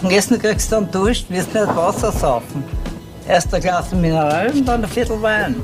Und Essen kriegst du dann Durst, wirst nicht Wasser saufen. Erst ein Glas Mineral und dann ein Viertel Wein.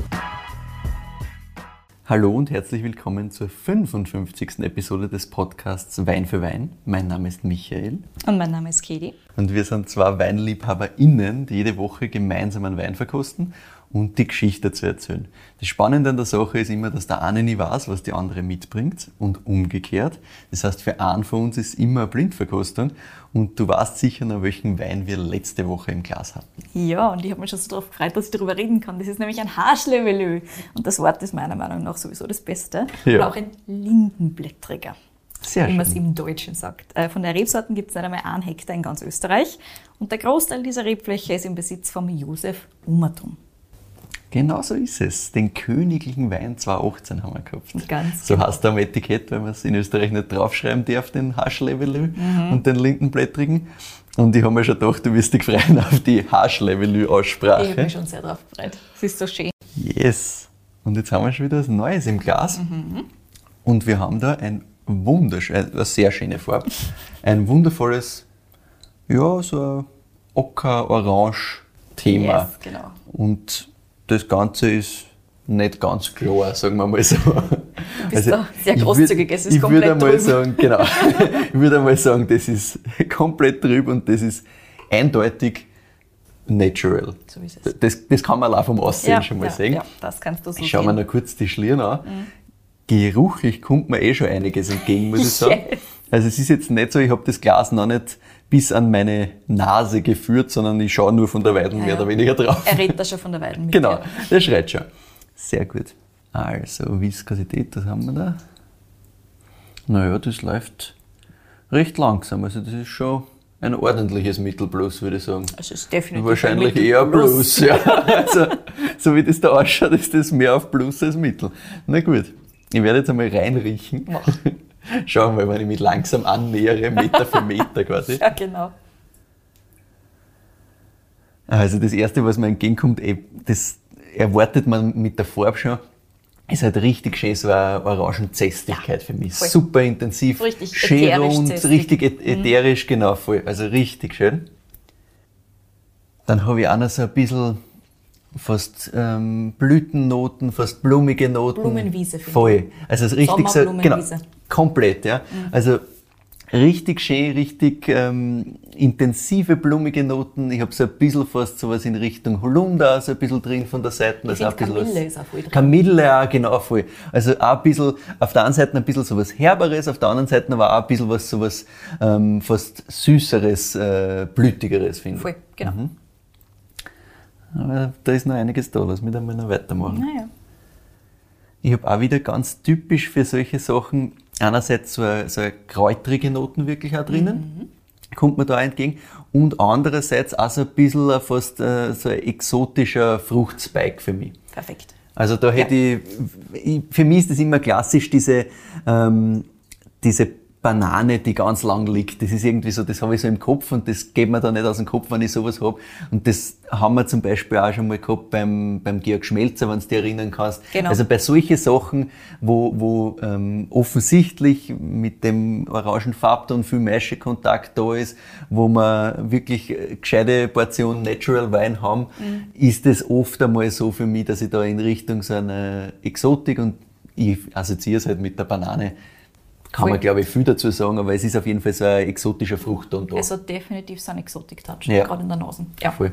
Hallo und herzlich willkommen zur 55. Episode des Podcasts Wein für Wein. Mein Name ist Michael. Und mein Name ist Katie. Und wir sind zwei WeinliebhaberInnen, die jede Woche gemeinsam einen Wein verkosten und die Geschichte zu erzählen. Das Spannende an der Sache ist immer, dass der eine nie weiß, was die andere mitbringt und umgekehrt. Das heißt, für einen von uns ist immer eine Blindverkostung und du weißt sicher noch, welchen Wein wir letzte Woche im Glas hatten. Ja, und ich habe mich schon so darauf gefreut, dass ich darüber reden kann. Das ist nämlich ein Haschlevelö und das Wort ist meiner Meinung nach sowieso das Beste. Ja. Oder auch ein Lindenblättriger. Sehr wie man es im Deutschen sagt. Äh, Von der Rebsorten gibt es nicht einmal einen Hektar in ganz Österreich und der Großteil dieser Rebfläche ist im Besitz von Josef Umertum. Genau so ist es. Den königlichen Wein 2018 haben wir gehabt. Ganz so heißt er am Etikett, weil man es in Österreich nicht draufschreiben darf, den Haschlevelü Mhm. und den Lindenblättrigen. Und ich habe mir schon gedacht, du wirst dich freuen auf die Ich habe Haschlevelü-Aussprache. mich schon sehr darauf gefreut. Es ist so schön. Yes. Und jetzt haben wir schon wieder was Neues im Glas. Mhm. Und wir haben da ein wunderschön, eine sehr schöne Farbe. Ein wundervolles, ja, so ein Ocker-Orange-Thema. Yes, genau. Und das Ganze ist nicht ganz klar, sagen wir mal so. Du bist da sehr großzügig, es ist ich komplett würde einmal sagen, genau. ich würde einmal sagen, das ist komplett drüber und das ist eindeutig natural. So ist es. Das, das kann man auch vom Aussehen schon mal ja, sehen. ja, das kannst du so Ich schaue mir sehen. noch kurz die Schlieren an. Geruchlich kommt mir eh schon einiges entgegen, muss ich sagen. Yes. Also es ist jetzt nicht so, ich habe das Glas noch nicht bis an meine Nase geführt, sondern ich schaue nur von der Weiden mehr Ja. oder weniger drauf. Er redet da schon von der Weiden mit Genau, dir. der schreit schon. Sehr gut. Also, Viskosität, was haben wir da? Naja, das läuft recht langsam. Also, das ist schon ein ordentliches Mittelplus, würde ich sagen. Also es ist definitiv Wahrscheinlich ein eher. Plus, ja. Also, so wie das da ausschaut, ist das mehr auf Plus als Mittel. Na gut, ich werde jetzt einmal reinriechen. Mach. Schauen wir mal, wenn ich mich langsam annähere, Meter für Meter quasi. Ja, genau. Also das Erste, was mir entgegenkommt, eh, das erwartet man mit der Farbe schon, ist halt richtig schön so eine Orangenzestigkeit für mich. voll. Super intensiv, Richtig schön ätherisch rund, zestig. richtig ä- ätherisch, genau, voll. Also richtig schön. Dann habe ich auch noch so ein bisschen fast ähm, Blütennoten, fast blumige Noten. Blumenwiese, finde Voll. Also so richtig so, genau, komplett, ja. Also richtig schön, richtig ähm, intensive blumige Noten. Ich habe so ein bisschen fast sowas in Richtung Holunder, so ein bisschen drin von der Seite. Also auch Kamille was- ist auch voll drin. Kamille auch, genau, voll. Also auch ein bisschen, auf der einen Seite ein bisschen sowas Herberes, auf der anderen Seite aber auch ein bisschen was sowas ähm, fast Süßeres, äh, Blütigeres, finde ich. Voll, genau. Mhm. Aber da ist noch einiges da, lass mich da mal noch weitermachen. Naja. Ich habe auch wieder ganz typisch für solche Sachen einerseits so eine, so eine kräutrige Noten wirklich auch drinnen, kommt mir da entgegen, und andererseits auch so ein bisschen fast äh, so ein exotischer Fruchtspike für mich. Perfekt. Also da hätte ich, ich, für mich ist das immer klassisch, diese, ähm, diese Banane, die ganz lang liegt. Das ist irgendwie so, das habe ich so im Kopf und das geht mir dann nicht aus dem Kopf, wenn ich sowas habe. Und das haben wir zum Beispiel auch schon mal gehabt beim, beim Georg Schmelzer, wenn du dich erinnern kannst. Genau. Also bei solchen Sachen, wo, wo ähm, offensichtlich mit dem Orangenfarbton viel Maischekontakt da ist, wo wir wirklich äh, gescheite Portion Natural Wein haben, ist es oft einmal so für mich, dass ich da in Richtung so einer Exotik und ich assoziiere es halt mit der Banane, kann man glaube ich viel dazu sagen, aber es ist auf jeden Fall so ein exotischer Fruchtton da. Also definitiv so ein Exotik-Touch, Ja. gerade in der Nase. Ja. Voll.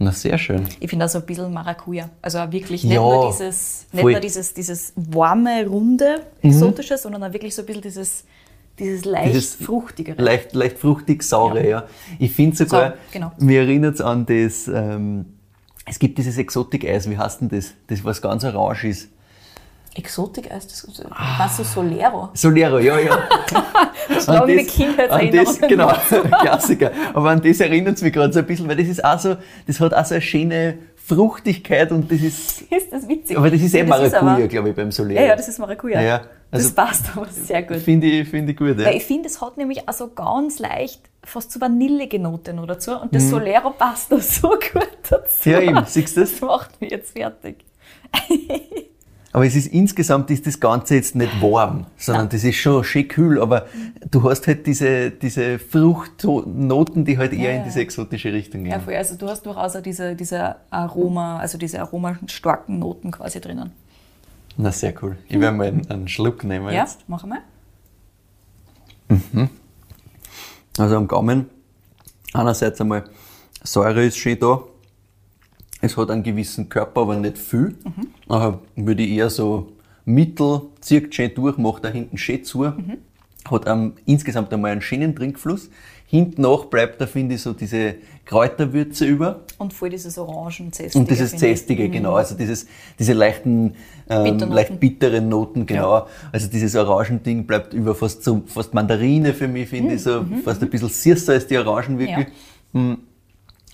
Na, sehr schön. Ich finde also ein bisschen Maracuja. Also auch wirklich Ja, nicht nur dieses, nicht voll. Mhm. nur dieses, dieses warme, runde, exotische, sondern auch wirklich so ein bisschen dieses, dieses leicht Dieses fruchtigere. Leicht, leicht fruchtig, saure, ja. Ja. Ich finde sogar, So, genau. mir erinnert es an das, ähm, es gibt dieses Exotik-Eis, wie heißt denn das? Das, was ganz orange ist. Exotik-Eis, das Ah. was so Solero. Solero, ja, ja. Das an Kindheitserinnerungen. Genau, Klassiker. Aber an das erinnert es mich gerade so ein bisschen, weil das ist auch so, das hat auch so eine schöne Fruchtigkeit und das ist, Ist das witzig? aber das ist eh Das Maracuja, glaube ich, beim Solero. Ja, ja, das ist Maracuja. Ja, also- das passt aber sehr gut. Finde ich, finde ich gut, ja. Weil ich finde, es hat nämlich also ganz leicht fast so vanillige Note noch dazu und Mhm. das Solero passt da so gut dazu. Ja, eben, siehst du das? Das macht mich jetzt fertig. Aber es ist insgesamt ist das Ganze jetzt nicht warm, sondern Nein. das ist schon schön kühl, aber du hast halt diese, diese Fruchtnoten, die halt eher Ja, in diese exotische Richtung gehen. Ja, voll. Also du hast durchaus auch diese, diese Aroma, also diese aromastarken Noten quasi drinnen. Na, sehr cool. Ich werde mal einen, einen Schluck nehmen Ja, jetzt. mach mal. Also am Gaumen, einerseits einmal, Säure ist schön da. Es hat einen gewissen Körper, aber nicht viel. Nachher würde ich eher so mittel, zieht schön durch, macht da hinten schön zu. Hat ähm, insgesamt einmal einen schönen Trinkfluss. Hinten nach bleibt da, finde ich, so diese Kräuterwürze über. Und voll dieses Orangen-Zestige. Und dieses finde ich. Zästige, genau. Also dieses, diese leichten, ähm, leicht bitteren Noten, genau. Also dieses Orangending bleibt über fast so, fast Mandarine für mich, finde ich, so fast ein bisschen süßer als die Orangen wirklich. Mm.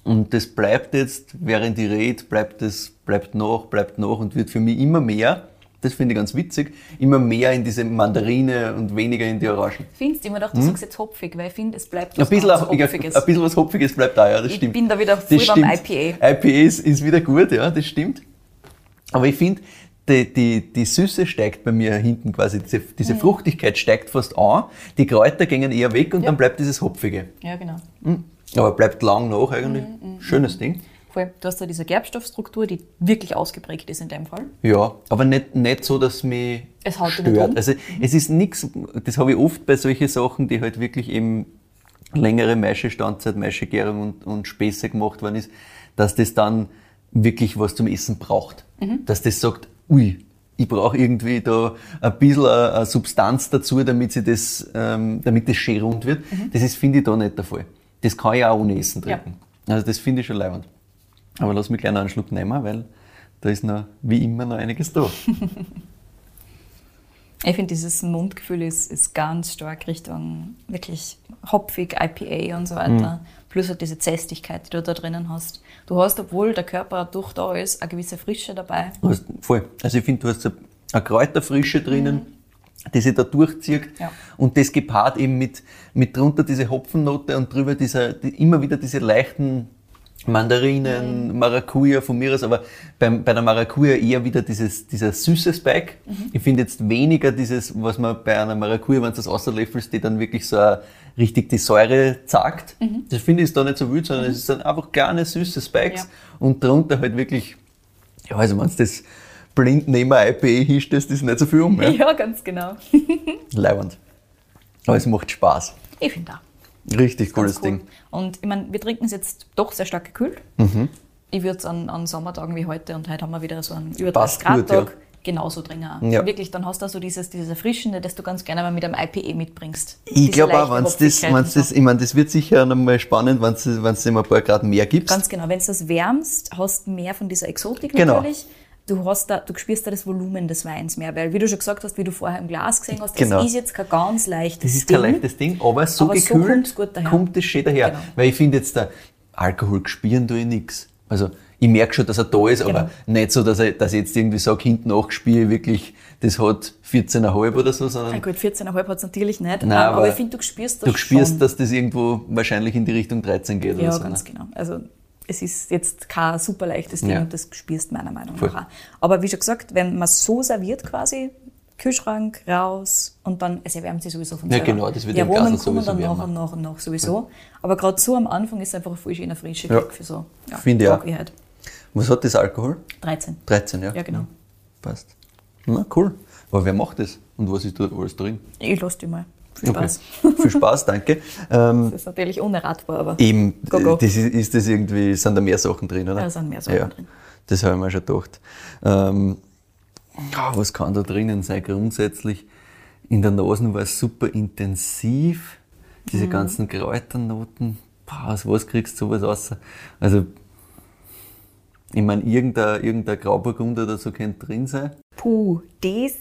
Und das bleibt jetzt, während ich rede, bleibt das, bleibt nach, bleibt nach und wird für mich immer mehr, das finde ich ganz witzig, immer mehr in diese Mandarine und weniger in die Orangen. Findest du immer doch, du sagst jetzt hopfig, weil ich finde, es bleibt Hm? Ein bisschen, auch, ein Hopfiges. bisschen was Hopfiges bleibt da, ja, das Ich stimmt. bin da wieder Das voll beim stimmt. IPA. IPA ist, ist wieder gut, ja, das stimmt. Aber ich finde, die, die, die Süße steigt bei mir hinten quasi, diese, diese Fruchtigkeit steigt fast an, die Kräuter gehen eher weg und Ja. dann bleibt dieses Hopfige. Ja, genau. Hm. Aber bleibt lang nach eigentlich. Mhm, Schönes Ding. Voll. Du hast da diese Gerbstoffstruktur, die wirklich ausgeprägt ist in dem Fall. Ja, aber nicht, nicht so, dass mich Es haut stört. um. Also es ist nichts, das habe ich oft bei solchen Sachen, die halt wirklich eben längere Maischestandzeit, Maischegärung und, und Späße gemacht worden ist, dass das dann wirklich was zum Essen braucht. Mhm. Dass das sagt, ui, ich brauche irgendwie da ein bisschen eine, Substanz dazu, damit sie das, ähm, damit das schön rund wird. Das ist, finde ich, da nicht der Fall. Das kann ich auch ohne Essen Mhm. Ja. trinken. Also das finde ich schon leibend. Aber lass mich gleich noch einen Schluck nehmen, weil da ist noch, wie immer, noch einiges da. Ich finde, dieses Mundgefühl ist, ist ganz stark Richtung wirklich hopfig, IPA und so weiter. Mhm. Plus halt diese Zästigkeit, die du da drinnen hast. Du hast, obwohl der Körper durch da ist, eine gewisse Frische dabei. Voll. Also ich finde, du hast eine Kräuterfrische drinnen, die sich da durchzieht. Ja. Und das gepaart eben mit, mit drunter diese Hopfennote und drüber dieser, die, immer wieder diese leichten Mandarinen, Maracuja von mir aus, aber beim, bei der Maracuja eher wieder dieses, dieser süße Spike. Ich finde jetzt weniger dieses, was man bei einer Maracuja, wenn du das außerlöffelst, die dann wirklich so richtig die Säure zagt. Das finde ich da nicht so wild, sondern es ist dann einfach kleine süße Spikes Ja. und drunter halt wirklich ja, also wenn du das blind neben IPA hinstellst, ist nicht so viel um. Ja? Ja, ganz genau. Leibend. Aber es macht Spaß. Ich finde auch. Richtig cooles cool. Ding. Und ich meine, wir trinken es jetzt doch sehr stark gekühlt. Mhm. Ich würde es an, an Sommertagen wie heute und heute haben wir wieder so einen über Passt 30 Grad gut, ja. Tag genauso trinken. Ja. Wirklich, dann hast du so dieses, dieses Erfrischende, das du ganz gerne mal mit einem IPA mitbringst. Ich glaube auch, wenn das, Hopfigkeit und wenn's das, ich meine, das wird sicher noch mal spannend, wenn es es ihm ein paar Grad mehr gibt. Ganz genau. Wenn du das wärmst, hast du mehr von dieser Exotik Genau. natürlich. Du, hast da, du spürst da das Volumen des Weins mehr, weil, wie du schon gesagt hast, wie du vorher im Glas gesehen hast, Genau. das ist jetzt kein ganz leichtes Das ist Ding. kein leichtes Ding, aber so Aber so gekühlt daher. kommt es schön daher. Genau. Weil ich finde jetzt, der Alkohol gespüren tue ich nichts. Also ich merke schon, dass er da ist, aber Genau. nicht so, dass ich, dass ich jetzt irgendwie sage, hinten nachgespiele, wirklich, das hat 14,5 oder so, sondern Na gut, 14,5 hat es natürlich nicht, Nein, aber, aber ich finde, du spürst das du spürst, schon. dass das irgendwo wahrscheinlich in die Richtung 13 geht Ja, oder so. ganz ne? genau. Also es ist jetzt kein super leichtes Ding Ja. und das spürst meiner Meinung Voll. nach auch. Aber wie schon gesagt, wenn man so serviert quasi, Kühlschrank raus und dann, es erwärmt sich sowieso von Ja, selber. genau, das wird Die im Aromen Glas kommen sowieso dann nach wärmer. und nach und nach sowieso. Aber gerade so am Anfang ist einfach ein voll schöner frische Ja. Kick für so. Ja, Finde ich auch. mag halt. Was hat das Alkohol? 13. 13, ja? Ja, genau. Passt. Na, cool. Aber wer macht das? Und was ist dort alles drin? Ich lasse die mal. Viel Spaß. Okay. Viel Spaß, danke. Ähm, Das ist natürlich unerratbar, aber eben, Go, go. Das ist, ist das irgendwie, sind da mehr Sachen drin, oder? Da sind mehr Sachen ja, drin. Das habe ich mir schon gedacht. Ähm, was kann da drinnen sein? Grundsätzlich in der Nase war es super intensiv. Mhm. Diese ganzen Kräuternoten. Boah, aus was kriegst du sowas raus? Also, ich meine, irgendein, irgendein Grauburgunder oder so könnte drin sein. puh, das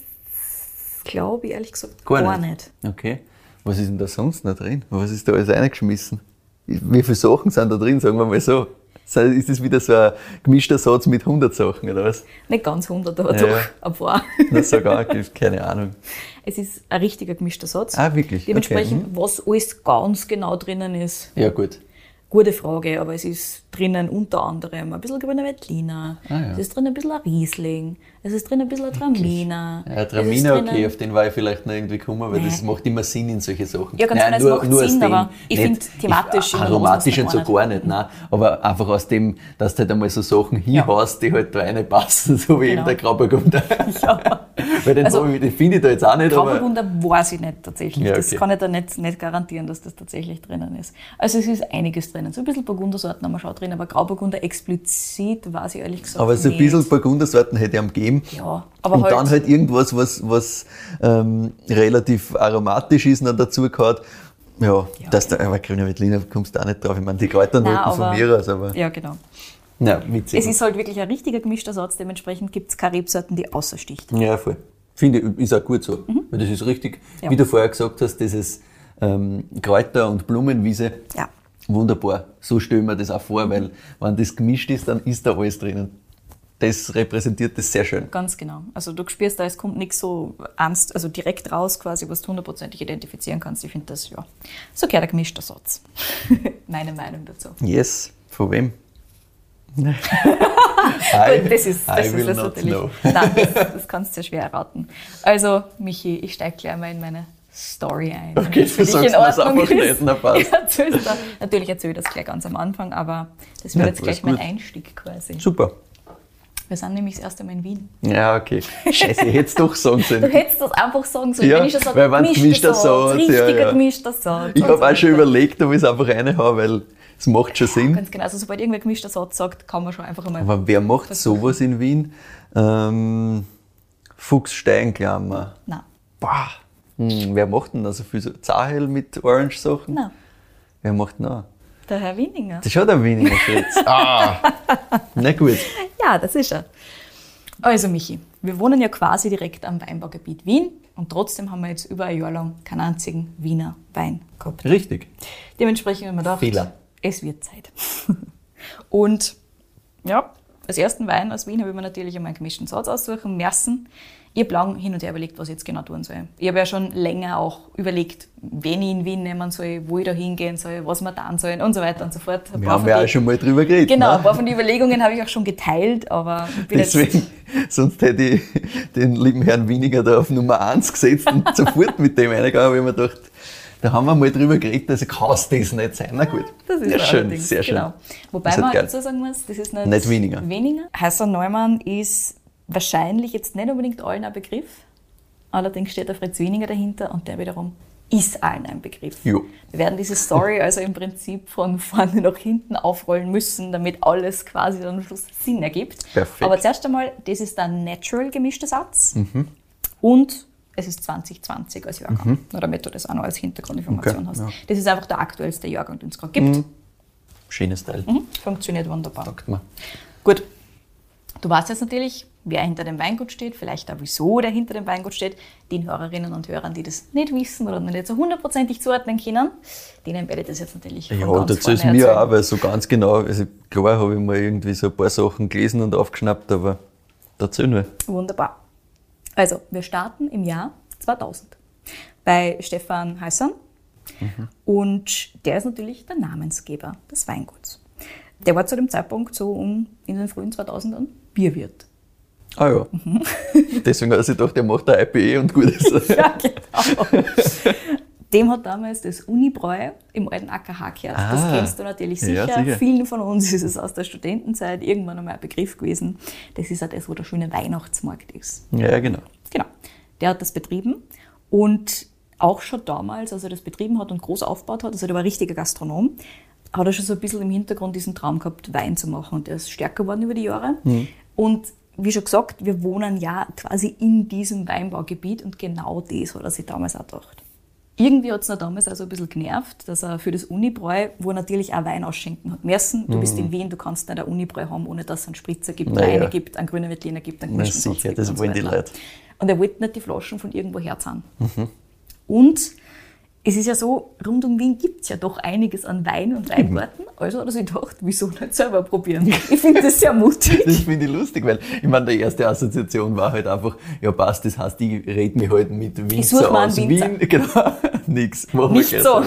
glaube ich ehrlich gesagt Gar gar, nicht. nicht. Okay. Was ist denn da sonst noch drin? Was ist da alles reingeschmissen? Wie viele Sachen sind da drin, sagen wir mal so? Ist das wieder so ein gemischter Satz mit 100 Sachen, oder was? Nicht ganz 100, aber Ja. doch ein paar. Das sogar, keine Ahnung. Es ist ein richtiger gemischter Satz. Ah, wirklich? Dementsprechend, Okay. was alles ganz genau drinnen ist, Ja, gut. gute Frage, aber es ist drinnen unter anderem ein bisschen grüner Veltliner, Ah, ja. es ist drin ein bisschen ein Riesling, es ist drin ein bisschen ein Traminer. Ja, Traminer, okay, auf den war ich vielleicht noch irgendwie gekommen, weil das Nein. macht immer Sinn in solche Sachen. Ja, ganz Nein, genau, macht aus Sinn, dem. aber ich Nicht- find thematisch ich, Aromatisch und so gar nicht, nein. Aber einfach aus dem, dass du halt einmal so Sachen hinhaust, die halt da reinpassen, so wie Genau. eben der Grauburgunder. Ja. weil den, Also, den finde ich da jetzt auch nicht, aber Grauburgunder weiß ich nicht tatsächlich. Ja, Das okay. kann ich da nicht, nicht garantieren, dass das tatsächlich drinnen ist. Also es ist einiges drinnen. So ein bisschen Burgundersorten haben wir schon drin, aber Grauburgunder explizit weiß ich ehrlich gesagt aber so ein bisschen Burgundersorten hätte ich am gegeben. Ja, aber und halt- dann halt irgendwas, was, was ähm, relativ aromatisch ist, noch dazu gehört. Ja, dass da, aber grüner Veltliner kommst du auch nicht drauf. Ich meine, die Kräuternoten von mir aus, aber. Ja, genau. Ja, witzig. Es ist halt wirklich ein richtiger gemischter Satz, dementsprechend gibt es keine Rebsorten, die außersticht. Ja, voll. Finde ich, ist auch gut so. Weil das ist richtig, Ja. wie du vorher gesagt hast, dieses ähm, Kräuter- und Blumenwiese. Ja. Wunderbar. So stellen wir das auch vor, weil wenn das gemischt ist, dann ist da alles drinnen. Das repräsentiert das sehr schön. Ganz genau. Also du spürst da, es kommt nichts so ernst, also direkt raus quasi, was du hundertprozentig identifizieren kannst. Ich finde das, ja, so gehört ein gemischter Satz. Meine Meinung dazu. Yes. Von wem? I, Das ist, das I ist das not natürlich. know. Nein, das, das kannst du ja schwer erraten. Also, Michi, ich steige gleich mal in meine Story ein. Okay, Wenn für du sagst Ordnung einfach ist. nicht, passt. Da. Natürlich erzähle ich das gleich ganz am Anfang, aber das wird Ja, jetzt gleich mein gut. Einstieg quasi. Super. Wir sind nämlich das erste Mal in Wien. Ja, okay. Scheiße, ich hätte es doch sagen Du sollen. hättest das einfach sagen sollen, Ja, wenn ich schon sage, weil wenn's gemischter Satz, richtiger ja, ja. gemischter Satz. Ich habe so auch schon überlegt, ob ich es einfach reinhaue, weil es macht schon Sinn. Ganz genau, also sobald irgendwer gemischter Satz sagt, kann man schon einfach einmal... Aber wer macht sowas in Wien? Ähm, Fuchssteinklammer. Nein, Boah. Hm, wer macht denn da so viel? So Zahel mit Orange-Sachen? nein, Wer macht noch? der Herr Wieninger. Das ist schon der Wieninger Schritz. ah. Na gut. Ja, das ist er. Also Michi, wir wohnen ja quasi direkt am Weinbaugebiet Wien und trotzdem haben wir jetzt über ein Jahr lang keinen einzigen Wiener Wein gehabt. Richtig. Dementsprechend haben wir gedacht, Fehler. es wird Zeit. und ja, als ersten Wein aus Wien habe ich mir natürlich einmal einen gemischten Satz aussuchen müssen. Ich habe lang hin und her überlegt, was ich jetzt genau tun soll. Ich habe ja schon länger auch überlegt, wen ich in Wien nehmen soll, wo ich da hingehen soll, was wir tun sollen und so weiter und so fort. Ein Wir haben von ja auch schon mal drüber geredet. Genau, ein ne? paar von den Überlegungen habe ich auch schon geteilt, aber ich bin jetzt Deswegen, sonst hätte ich den lieben Herrn Wieninger da auf Nummer 1 gesetzt und sofort mit dem reingegangen, weil ich mir gedacht, da haben wir mal drüber geredet, also kann es das nicht sein. Na gut. Das ist ja, schön, sehr schön. Genau. Wobei man dazu sagen muss, das ist nicht, Nicht weniger. weniger. Heißer Neumann ist wahrscheinlich jetzt nicht unbedingt allen ein Begriff. Allerdings steht der Fritz Wieninger dahinter und der wiederum ist allen ein Begriff. Jo. Wir werden diese Story also im Prinzip von vorne nach hinten aufrollen müssen, damit alles quasi dann am Schluss Sinn ergibt. Perfekt. Aber zuerst einmal, das ist der natural gemischte Satz Mhm. und es ist 2020 als Jahrgang, nur damit du das auch noch als Hintergrundinformation Okay, hast. ja. Das ist einfach der aktuellste Jahrgang, den es gerade gibt. Schönes Teil, Mhm. Funktioniert wunderbar. sagt man. Gut, du weißt jetzt natürlich, wer hinter dem Weingut steht, vielleicht auch wieso der hinter dem Weingut steht. Den Hörerinnen und Hörern, die das nicht wissen oder nicht so hundertprozentig zuordnen können, denen werde ich das jetzt natürlich Ja, ganz dazu ist mir auch, weil so ganz genau, also klar habe ich mal irgendwie so ein paar Sachen gelesen und aufgeschnappt, aber dazu nur. Wunderbar. Also, wir starten im Jahr 2000 bei Stefan Heißern und der ist natürlich der Namensgeber des Weinguts. Der war zu dem Zeitpunkt so um in den frühen 2000ern Bierwirt. Ah ja. Mhm. Deswegen hat er sich gedacht, der macht ein IPE und gut ist. Ja, genau. Dem hat damals das Unibräu im alten AKH gehört. das Ah. kennst du natürlich Ja, sicher. sicher. Vielen von uns ist es aus der Studentenzeit irgendwann einmal ein Begriff gewesen. Das ist ja das, wo der schöne Weihnachtsmarkt ist. Ja, genau. Genau. Der hat das betrieben und auch schon damals, als er das betrieben hat und groß aufgebaut hat, also der war ein richtiger Gastronom, hat er schon so ein bisschen im Hintergrund diesen Traum gehabt, Wein zu machen. Und der ist stärker geworden über die Jahre. Und wie schon gesagt, wir wohnen ja quasi in diesem Weinbaugebiet und genau das hat er sich damals auch gedacht. Irgendwie hat es ihn damals also ein bisschen genervt, dass er für das Unibräu, wo er natürlich auch Wein ausschenken hat müssen. Du bist in Wien, du kannst nicht ein Unibräu haben, ohne dass es einen Spritzer gibt, Naja. Weine gibt, einen grünen Veltliner gibt, einen Satz sicher, gibt das und so wollen die. Leute. Und er wollte nicht die Flaschen von irgendwo herzahlen. Und es ist ja so, rund um Wien gibt es ja doch einiges an Wein und Weingarten. Also hat er sich gedacht, wieso nicht selber probieren? Ich finde das sehr mutig. Das finde ich lustig, weil ich meine, die erste Assoziation war halt einfach, ja passt, das heißt, ich rede mich halt mit Winzer aus Winzer. Wien. Genau, nix. Wir Nicht so.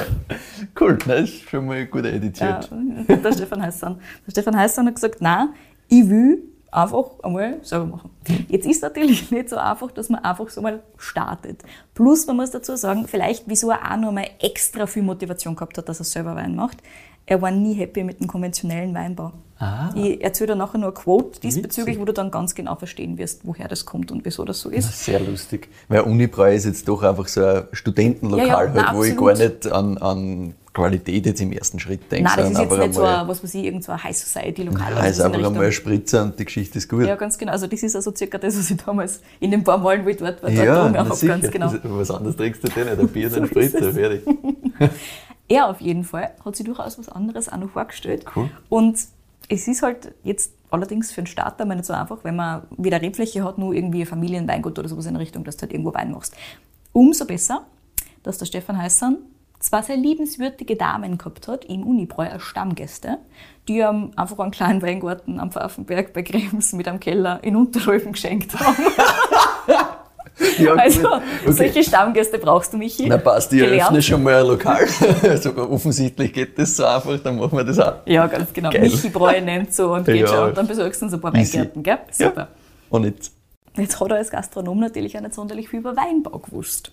Cool, das ist schon mal gut editiert. Ja, der Stefan Heißan. Der Stefan Heißan hat gesagt, nein, ich will einfach einmal selber machen. Jetzt ist natürlich nicht so einfach, dass man einfach so mal startet. Plus, man muss dazu sagen, vielleicht wieso er auch noch mal extra viel Motivation gehabt hat, dass er selber Wein macht. Er war nie happy mit dem konventionellen Weinbau. Ah. Ich erzähle dir nachher nur eine Quote diesbezüglich, wo du dann ganz genau verstehen wirst, woher das kommt und wieso das so ist. Sehr lustig. Weil Unibräu ist jetzt doch einfach so ein Studentenlokal, Ja, ja, halt, nein, wo ich gar nicht an, an Qualität jetzt im ersten Schritt denke. Nein, das ist jetzt nicht so ein, was weiß ich, irgend so ein High Society Lokal. Ja, ist einfach einmal ein Spritzer und die Geschichte ist gut. Ja, ganz genau. Also das ist also circa das, was ich damals in den paar Malen, wo ich dort war, dort Ja, na habe. Ganz genau. Was anderes trinkst du denn nicht? Ein Bier, ist Spritzer, es. fertig. Er auf jeden Fall hat sich durchaus was anderes auch noch vorgestellt. Cool. Und es ist halt jetzt allerdings für einen Starter mal nicht so einfach, wenn man wieder Rebfläche hat, nur irgendwie ein Familienweingut oder sowas in der Richtung, dass du halt irgendwo Wein machst. Umso besser, dass der Stefan Heißern zwei sehr liebenswürdige Damen gehabt hat, im Unibräu als Stammgäste, die ihm einfach einen kleinen Weingarten am Pfaffenberg bei Krems mit einem Keller in Unterröfen geschenkt haben. Ja. Also, Okay. solche Stammgäste brauchst du, Michi. Na passt, ich Gelernt. eröffne schon mal ein Lokal. also offensichtlich geht das so einfach, dann machen wir das auch. Ja, ganz genau. Geil. Michi Bräu nennt so und geht Ja. schon. Und dann besorgst du uns ein paar Easy. Weingärten, gell? Super. Und jetzt, Jetzt hat er als Gastronom natürlich auch nicht sonderlich viel über Weinbau gewusst.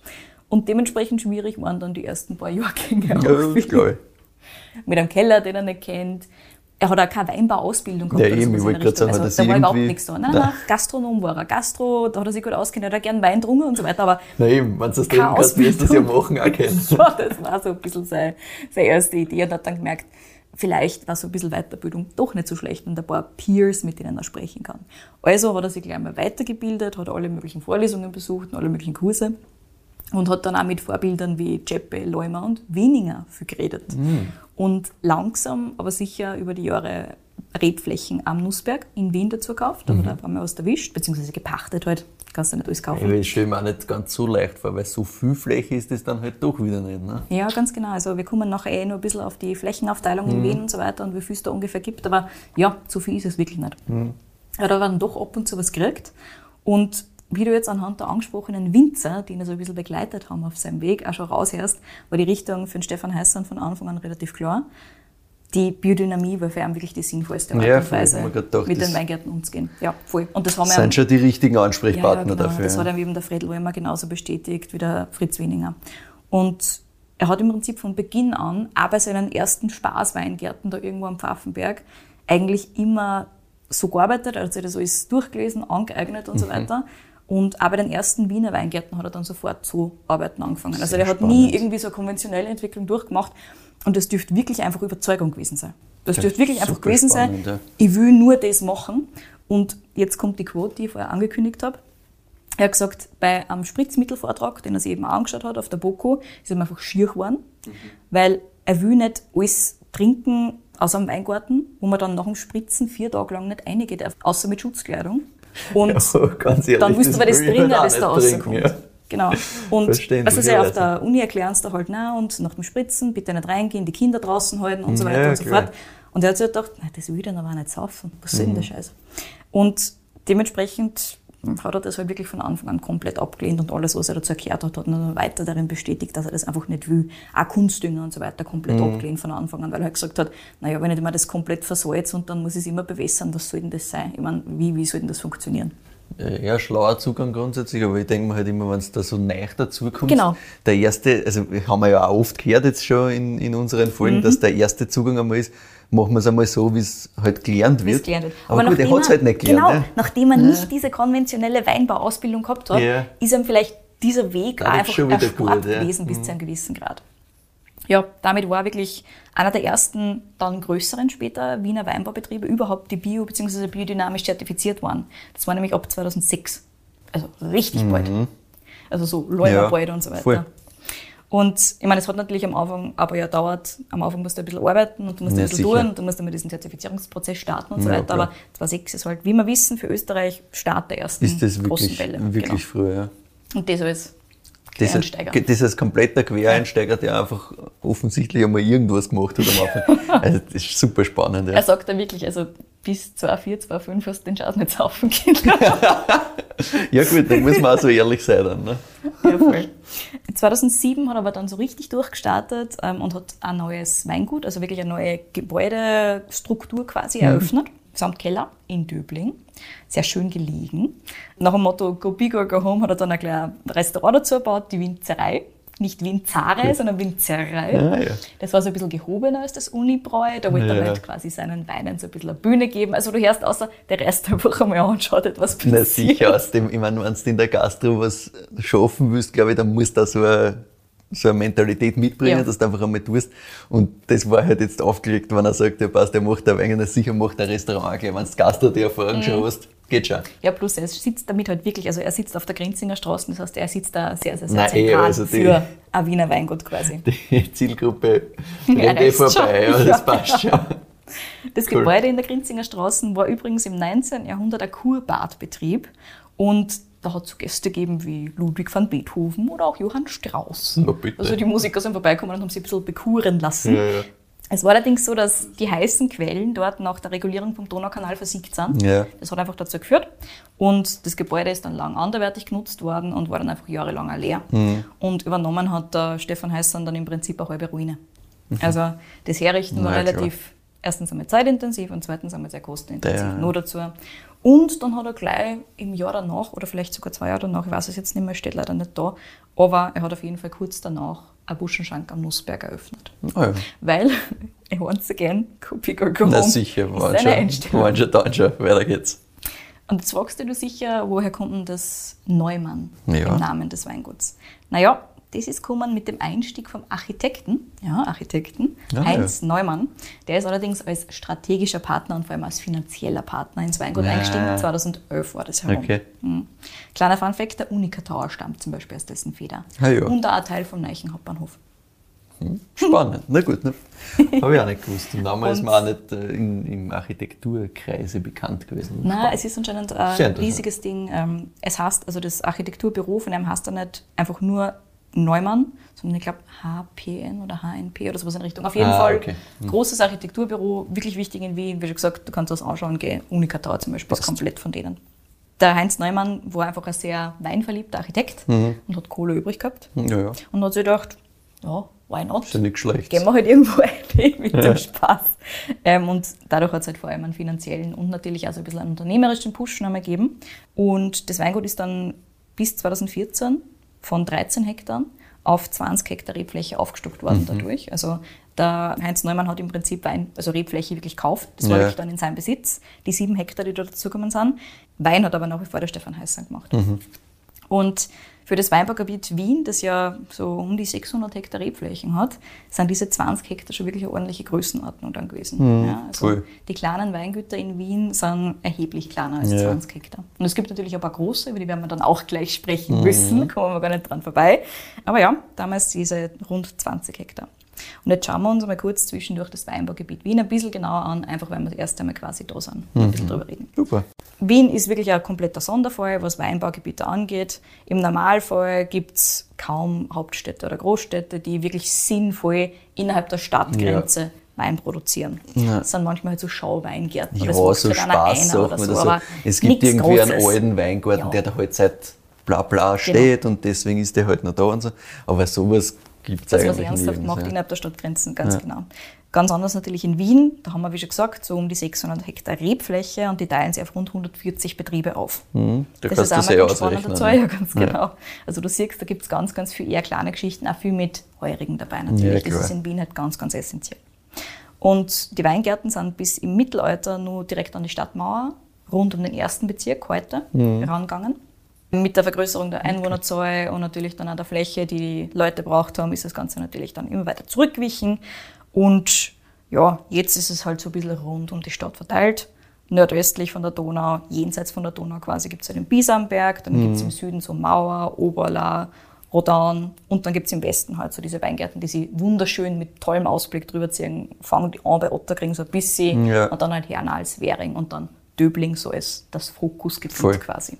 Und dementsprechend schwierig waren dann die ersten paar Jahrgänge. ja, auch das ihn. Mit einem Keller, den er nicht kennt. Er hat auch keine Weinbauausbildung gehabt. Ja, eben, ich wollte gerade sagen, also, er da war überhaupt nichts da. Nein, Nein. nein, Gastronom war er. Gastro, da hat er sich gut auskennt, er hat gern Wein getrunken und so weiter. Aber Na eben, wenn du das trinken kannst, wirst du das ja machen auch ja, das war so ein bisschen seine, seine erste Idee und hat dann gemerkt, vielleicht war so ein bisschen Weiterbildung doch nicht so schlecht und ein paar Peers, mit denen er sprechen kann. Also hat er sich gleich mal weitergebildet, hat alle möglichen Vorlesungen besucht und alle möglichen Kurse und hat dann auch mit Vorbildern wie Jeppe, Leumer und Weninger viel geredet. Und langsam, aber sicher über die Jahre Rebflächen am Nussberg in Wien dazu gekauft, aber da haben wir was erwischt, beziehungsweise gepachtet halt, kannst du nicht alles kaufen. Ich stelle mir auch nicht ganz so leicht vor, weil so viel Fläche ist das dann halt doch wieder nicht. Ne? Ja, ganz genau. Also wir kommen nachher eh noch ein bisschen auf die Flächenaufteilung in Wien und so weiter und wie viel es da ungefähr gibt. Aber ja, so viel ist es wirklich nicht. Ja, da werden doch ab und zu was gekriegt. Und wie du jetzt anhand der angesprochenen Winzer, die ihn so ein bisschen begleitet haben auf seinem Weg, auch schon raushörst, war die Richtung für den Stefan Heißern von Anfang an relativ klar. Die Biodynamie war für ihn wirklich die sinnvollste Art Ja, und. Weise, gedacht, mit den Weingärten umzugehen. Ja, voll. Und das haben sind schon die richtigen ja, ja, Ansprechpartner genau. dafür. Das hat ja. einem eben der Fred Lohmer genauso bestätigt wie der Fritz Wieninger. Und er hat im Prinzip von Beginn an, auch bei seinen ersten Spaßweingärten da irgendwo am Pfaffenberg, eigentlich immer so gearbeitet, also er hat das alles durchgelesen, angeeignet Mhm. und so weiter. Und auch bei den ersten Wiener Weingärten hat er dann sofort so arbeiten angefangen. Also Sehr der hat spannend. nie irgendwie so eine konventionelle Entwicklung durchgemacht. Und das dürfte wirklich einfach Überzeugung gewesen sein. Das dürfte wirklich einfach gewesen spannend, sein. ja. Ich will nur das machen. Und jetzt kommt die Quote, die ich vorher angekündigt habe. Er hat gesagt, bei einem Spritzmittelvortrag, den er sich eben auch angeschaut hat auf der BOKO, ist ihm einfach schier geworden, weil er will nicht alles trinken aus einem Weingarten, wo man dann nach dem Spritzen vier Tage lang nicht einige darf, außer mit Schutzkleidung. Und ganz ehrlich, dann du aber das auch das da rauskommt. ja. Genau. Und Verständlich, also sehr auf der Uni erklären sie da halt, na und nach dem Spritzen bitte nicht reingehen, die Kinder draußen halten und so weiter Ja, und so klar. fort. Und er hat sich halt gedacht, nein, das will ich dann aber auch nicht saufen. Was soll Mhm. denn der Scheiß? Und dementsprechend hat er das halt wirklich von Anfang an komplett abgelehnt und alles, was er dazu erklärt hat, hat nur weiter darin bestätigt, dass er das einfach nicht will. Auch Kunstdünger und so weiter komplett Mhm. abgelehnt von Anfang an, weil er halt gesagt hat, naja, wenn ich immer das komplett versalze und dann muss ich es immer bewässern, was soll denn das sein? Ich meine, wie, wie soll denn das funktionieren? Ja, schlauer Zugang grundsätzlich, aber ich denke mir halt immer, wenn es da so neu dazukommt, Genau. der erste, also haben wir ja auch oft gehört jetzt schon in, in unseren Mhm. Folgen, dass der erste Zugang einmal ist, machen wir es einmal so, wie es halt gelernt wird. gelernt wird. Aber, gut, er nachdem hat es halt nicht gelernt. Genau, ne? nachdem er nicht diese konventionelle Weinbauausbildung gehabt hat, Ja. ist ihm vielleicht dieser Weg Dadurch einfach schon wieder erspart gut, ja. Mhm. gewesen bis zu einem gewissen Grad. Ja, damit war wirklich einer der ersten, dann größeren später Wiener Weinbaubetriebe überhaupt, die bio- bzw. biodynamisch zertifiziert waren. Das war nämlich ab 2006. Also richtig bald. Also so Mhm. Ja, Leumerbald und so weiter. voll. Und ich meine, es hat natürlich am Anfang aber ja dauert, am Anfang musst du ein bisschen arbeiten und du musst Ja, ein bisschen sicher. tun und du musst einmal diesen Zertifizierungsprozess starten und so Ja, weiter. klar. Aber 2006 ist halt, wie wir wissen, für Österreich Start der ersten Ist das großen wirklich, Welle. wirklich früh, ja. Genau. Und das als Das Quereinsteiger. das ist ein kompletter Quereinsteiger, der einfach offensichtlich einmal irgendwas gemacht hat am Anfang. also das ist super spannend. Ja. Er sagt da wirklich, also bis 2,4, 2,5 hast du den Schatz nicht saufen können. ja gut, dann muss man auch so ehrlich sein dann. Ne? ja, voll. 2007 hat er aber dann so richtig durchgestartet ähm, und hat ein neues Weingut, also wirklich eine neue Gebäudestruktur quasi mhm. eröffnet, samt Keller in Döbling. Sehr schön gelegen. Nach dem Motto Go Big or Go Home hat er dann ein kleines Restaurant dazu gebaut, die Winzerei nicht Winzare, sondern Winzerei. Ah, ja. Das war so ein bisschen gehobener als das Unibräu. Da wollte ja. er halt quasi seinen Weinen so ein bisschen eine Bühne geben. Also du hörst außer der Rest einfach einmal anschaut, etwas passiert. Na sicher, aus dem, ich meine, wenn du in der Gastro was schaffen willst, glaube ich, dann musst du da so eine, so eine Mentalität mitbringen, ja. dass du einfach einmal tust. Und das war halt jetzt aufgelegt, wenn er sagt, ja passt, der macht ein wenig, sicher macht ein Restaurant gleich. Wenn du Gastro die Erfahrung mhm. schon hast, Geht schon. Ja, plus er sitzt damit halt wirklich, also er sitzt auf der Grenzinger Straße, das heißt, er sitzt da sehr, sehr, sehr Nein, zentral ey, also für ein Wiener Weingut quasi. Die Zielgruppe rennt eh vorbei, ja, das passt schon. Das cool. Gebäude in der Grenzinger Straße war übrigens im 19. Jahrhundert ein Kurbadbetrieb und da hat es so Gäste gegeben wie Ludwig van Beethoven oder auch Johann Strauss. Also die Musiker sind vorbeigekommen und haben sich ein bisschen bekuren lassen. Ja, ja. Es war allerdings so, dass die heißen Quellen dort nach der Regulierung vom Donaukanal versiegt sind. Ja. Das hat einfach dazu geführt. Und das Gebäude ist dann lang anderweitig genutzt worden und war dann einfach jahrelang leer. Mhm. Und übernommen hat der Stefan Heißern dann im Prinzip eine halbe Ruine. Mhm. Also das Herrichten war relativ. Erstens einmal zeitintensiv und zweitens einmal sehr kostenintensiv. Ja. Nur dazu. Und dann hat er gleich im Jahr danach, oder vielleicht sogar zwei Jahre danach, ich weiß es jetzt nicht mehr, steht leider nicht da, aber er hat auf jeden Fall kurz danach einen Buschenschank am Nussberg eröffnet. Oh ja. Weil, once again, or Go Na sicher, waren schon, schon, weiter geht's. Und jetzt fragst du sicher, woher kommt denn das Neumann ja. im Namen des Weinguts? Naja, das ist gekommen mit dem Einstieg vom Architekten, ja, Architekten, ja, Heinz ja. Neumann. Der ist allerdings als strategischer Partner und vor allem als finanzieller Partner ins Weingut ja. eingestiegen. 2011 war das herum. Okay. Mhm. Kleiner Funfact, der Unica Tower stammt zum Beispiel aus dessen Feder. Ah, und auch ein Teil vom Neichen Hauptbahnhof. Hm, spannend, na gut, ne? habe ich auch nicht gewusst. Und damals ist man auch nicht äh, in, im Architekturkreise bekannt gewesen. Nein, es ist anscheinend ein riesiges Ding. Ähm, es heißt, also das Architekturbüro von einem heißt da nicht einfach nur Neumann, sondern ich glaube HPN oder HNP oder sowas in Richtung. Auf jeden ah, Fall okay. hm. großes Architekturbüro, wirklich wichtig in Wien. Wie schon gesagt, du kannst das anschauen gehen. Unica Tower zum Beispiel Passt. ist komplett von denen. Der Heinz Neumann war einfach ein sehr weinverliebter Architekt mhm. und hat Kohle übrig gehabt. Ja, ja. Und hat sich gedacht, ja, why not? Ist ja nicht schlecht. Gehen wir halt irgendwo ein mit dem Spaß. Ähm, und dadurch hat es halt vor allem einen finanziellen und natürlich auch so ein bisschen einen unternehmerischen Push nochmal gegeben. Und das Weingut ist dann bis 2014 von 13 Hektar auf 20 Hektar Rebfläche aufgestockt worden mhm. dadurch. Also der Heinz Neumann hat im Prinzip Wein, also Rebfläche wirklich gekauft. Das war ja. wirklich dann in seinem Besitz. Die sieben Hektar, die da dazugekommen sind. Wein hat aber nach wie vor der Stefan Heißer gemacht. Mhm. Und für das Weinbaugebiet Wien, das ja so um die 600 Hektar Rebflächen hat, sind diese 20 Hektar schon wirklich eine ordentliche Größenordnung dann gewesen. Mhm, ja, also cool. Die kleinen Weingüter in Wien sind erheblich kleiner als ja. 20 Hektar. Und es gibt natürlich ein paar große, über die werden wir dann auch gleich sprechen mhm. müssen, kommen wir gar nicht dran vorbei. Aber ja, damals diese rund 20 Hektar. Und jetzt schauen wir uns mal kurz zwischendurch das Weinbaugebiet Wien ein bisschen genauer an, einfach weil wir das erste Mal quasi da sind, mhm. ein bisschen drüber reden. Super. Wien ist wirklich ein kompletter Sonderfall, was Weinbaugebiete angeht. Im Normalfall gibt es kaum Hauptstädte oder Großstädte, die wirklich sinnvoll innerhalb der Stadtgrenze ja. Wein produzieren. Ja. Das sind manchmal halt so Schauweingärten. Ja, so halt Spaß oder so. Aber es gibt irgendwie Großes. einen alten Weingarten, ja. der da halt seit bla bla genau. steht genau. und deswegen ist der halt noch da und so. Aber sowas gibt es eigentlich was ernsthaft macht ja. innerhalb der Stadtgrenzen, ganz ja. genau. Ganz anders natürlich in Wien, da haben wir, wie schon gesagt, so um die 600 Hektar Rebfläche und die teilen sich auf rund 140 Betriebe auf. Mhm, da das ist auch mal ganz spannender Zahl, ja, ganz genau. Also du siehst, da gibt es ganz, ganz viele eher kleine Geschichten, auch viel mit Heurigen dabei natürlich. das ist in Wien halt ganz, ganz essentiell. Und die Weingärten sind bis im Mittelalter nur direkt an die Stadtmauer, rund um den ersten Bezirk heute, mhm. herangegangen. Mit der Vergrößerung der Einwohnerzahl und natürlich dann auch der Fläche, die die Leute braucht haben, ist das Ganze natürlich dann immer weiter zurückgewichen. Und ja, jetzt ist es halt so ein bisschen rund um die Stadt verteilt. Nordöstlich von der Donau, jenseits von der Donau quasi, gibt es ja den Bisamberg, dann mhm. gibt es im Süden so Mauer, Oberla, Rodan und dann gibt es im Westen halt so diese Weingärten, die sie wunderschön mit tollem Ausblick drüber ziehen. Fangen die an bei Otterkring so ein bisschen ja. und dann halt Hernals, Währing und dann Döbling so als das Fokusgebiet quasi.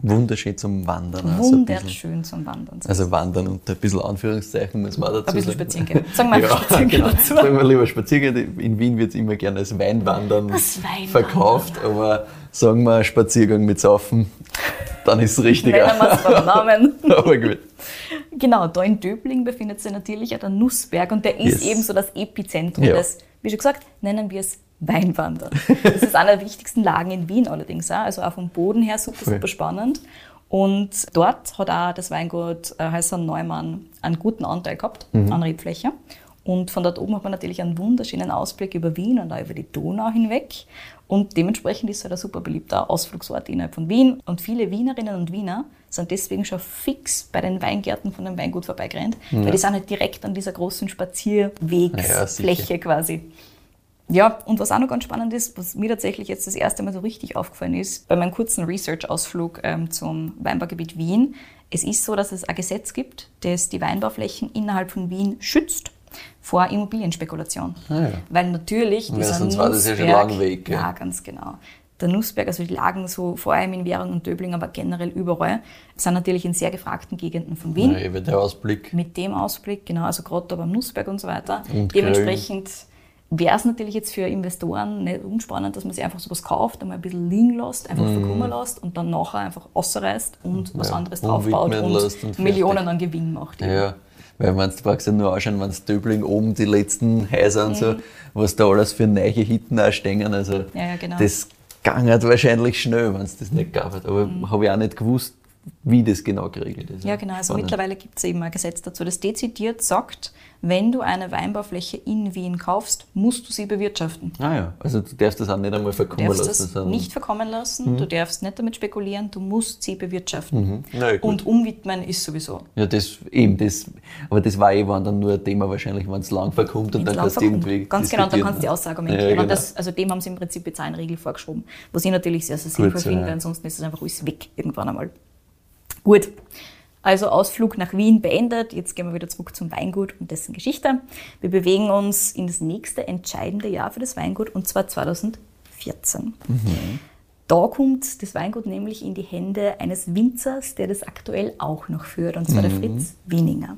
Wunderschön zum Wandern. also ein bisschen- Wunderschön zum Wandern. Also wandern und ein bisschen Anführungszeichen muss man dazu Ein bisschen sagen. spazieren gehen. Sagen wir ja, spazieren genau. dazu. Sagen wir lieber spazieren gehen. In Wien wird es immer gerne als Weinwandern Weinwandern. verkauft, aber sagen wir Spaziergang mit Saufen, dann ist es richtiger. Nennen wir es Namen. aber gut. Genau, da in Döbling befindet sich natürlich auch der Nussberg und der ist Yes. ebenso das Epizentrum Ja. des, wie schon gesagt, nennen wir es Weinwandern. Das ist einer der wichtigsten Lagen in Wien allerdings also auch vom Boden her super, super spannend. Und dort hat auch das Weingut äh, Heißer Neumann einen guten Anteil gehabt an Rebfläche. Und von dort oben hat man natürlich einen wunderschönen Ausblick über Wien und auch über die Donau hinweg. Und dementsprechend ist es halt ein super beliebter Ausflugsort innerhalb von Wien. Und viele Wienerinnen und Wiener sind deswegen schon fix bei den Weingärten von dem Weingut vorbeigerannt, weil die sind halt direkt an dieser großen Spazierwegsfläche quasi. Ja, und was auch noch ganz spannend ist, was mir tatsächlich jetzt das erste Mal so richtig aufgefallen ist, bei meinem kurzen Research-Ausflug ähm, zum Weinbaugebiet Wien, es ist so, dass es ein Gesetz gibt, das die Weinbauflächen innerhalb von Wien schützt vor Immobilienspekulation. Ah, ja. Weil natürlich Ja, dieser sonst war das ja schon lang weg, gell? Ja, ganz genau. Der Nussberg, also die Lagen so vor allem in Währung und Döbling, aber generell überall, sind natürlich in sehr gefragten Gegenden von Wien Ja, eben der Ausblick. mit dem Ausblick, genau, also gerade da beim Nussberg und so weiter. Und Dementsprechend wäre es natürlich jetzt für Investoren nicht unspannend, dass man sich einfach sowas kauft, einmal ein bisschen liegen lässt, einfach verkummer lässt und dann nachher einfach ausreißt und was Mhm. Ja, anderes draufbaut und, und fertig. Millionen an Gewinn macht. Ja, weil man, du brauchst ja nur anschauen, wenn es Döbling oben die letzten Häuser und so, was da alles für neue Hitten auch stehen. Also Mhm. Ja, ja, genau. das gangert wahrscheinlich schnell, wenn es das nicht gab. Aber habe ich auch nicht gewusst, wie das genau geregelt ist. Mhm. Ja, genau. Also Spannend. mittlerweile gibt es eben ein Gesetz dazu, das dezidiert sagt, wenn du eine Weinbaufläche in Wien kaufst, musst du sie bewirtschaften. Ah ja, also du darfst das auch nicht einmal Du verkommen darfst lassen. das nicht verkommen lassen, du darfst nicht damit spekulieren, du musst sie bewirtschaften. Na ja. Und umwidmen ist sowieso. Ja, das eben, das, aber das war eh wann dann nur ein Thema wahrscheinlich, wenn es lang verkommt und Wenn's dann kannst du irgendwie. Ganz genau, dann diskutieren. kannst du die Aussage argumentieren. Ja, genau. Das, also dem haben sie im Prinzip jetzt eine Regel vorgeschoben, was ich natürlich sehr, sehr sinnvoll finde, ansonsten ist es einfach alles weg irgendwann einmal. Gut, also Ausflug nach Wien beendet. Jetzt gehen wir wieder zurück zum Weingut und dessen Geschichte. Wir bewegen uns in das nächste entscheidende Jahr für das Weingut und zwar 2014. Da kommt das Weingut nämlich in die Hände eines Winzers, der das aktuell auch noch führt, und zwar der Fritz Wieninger.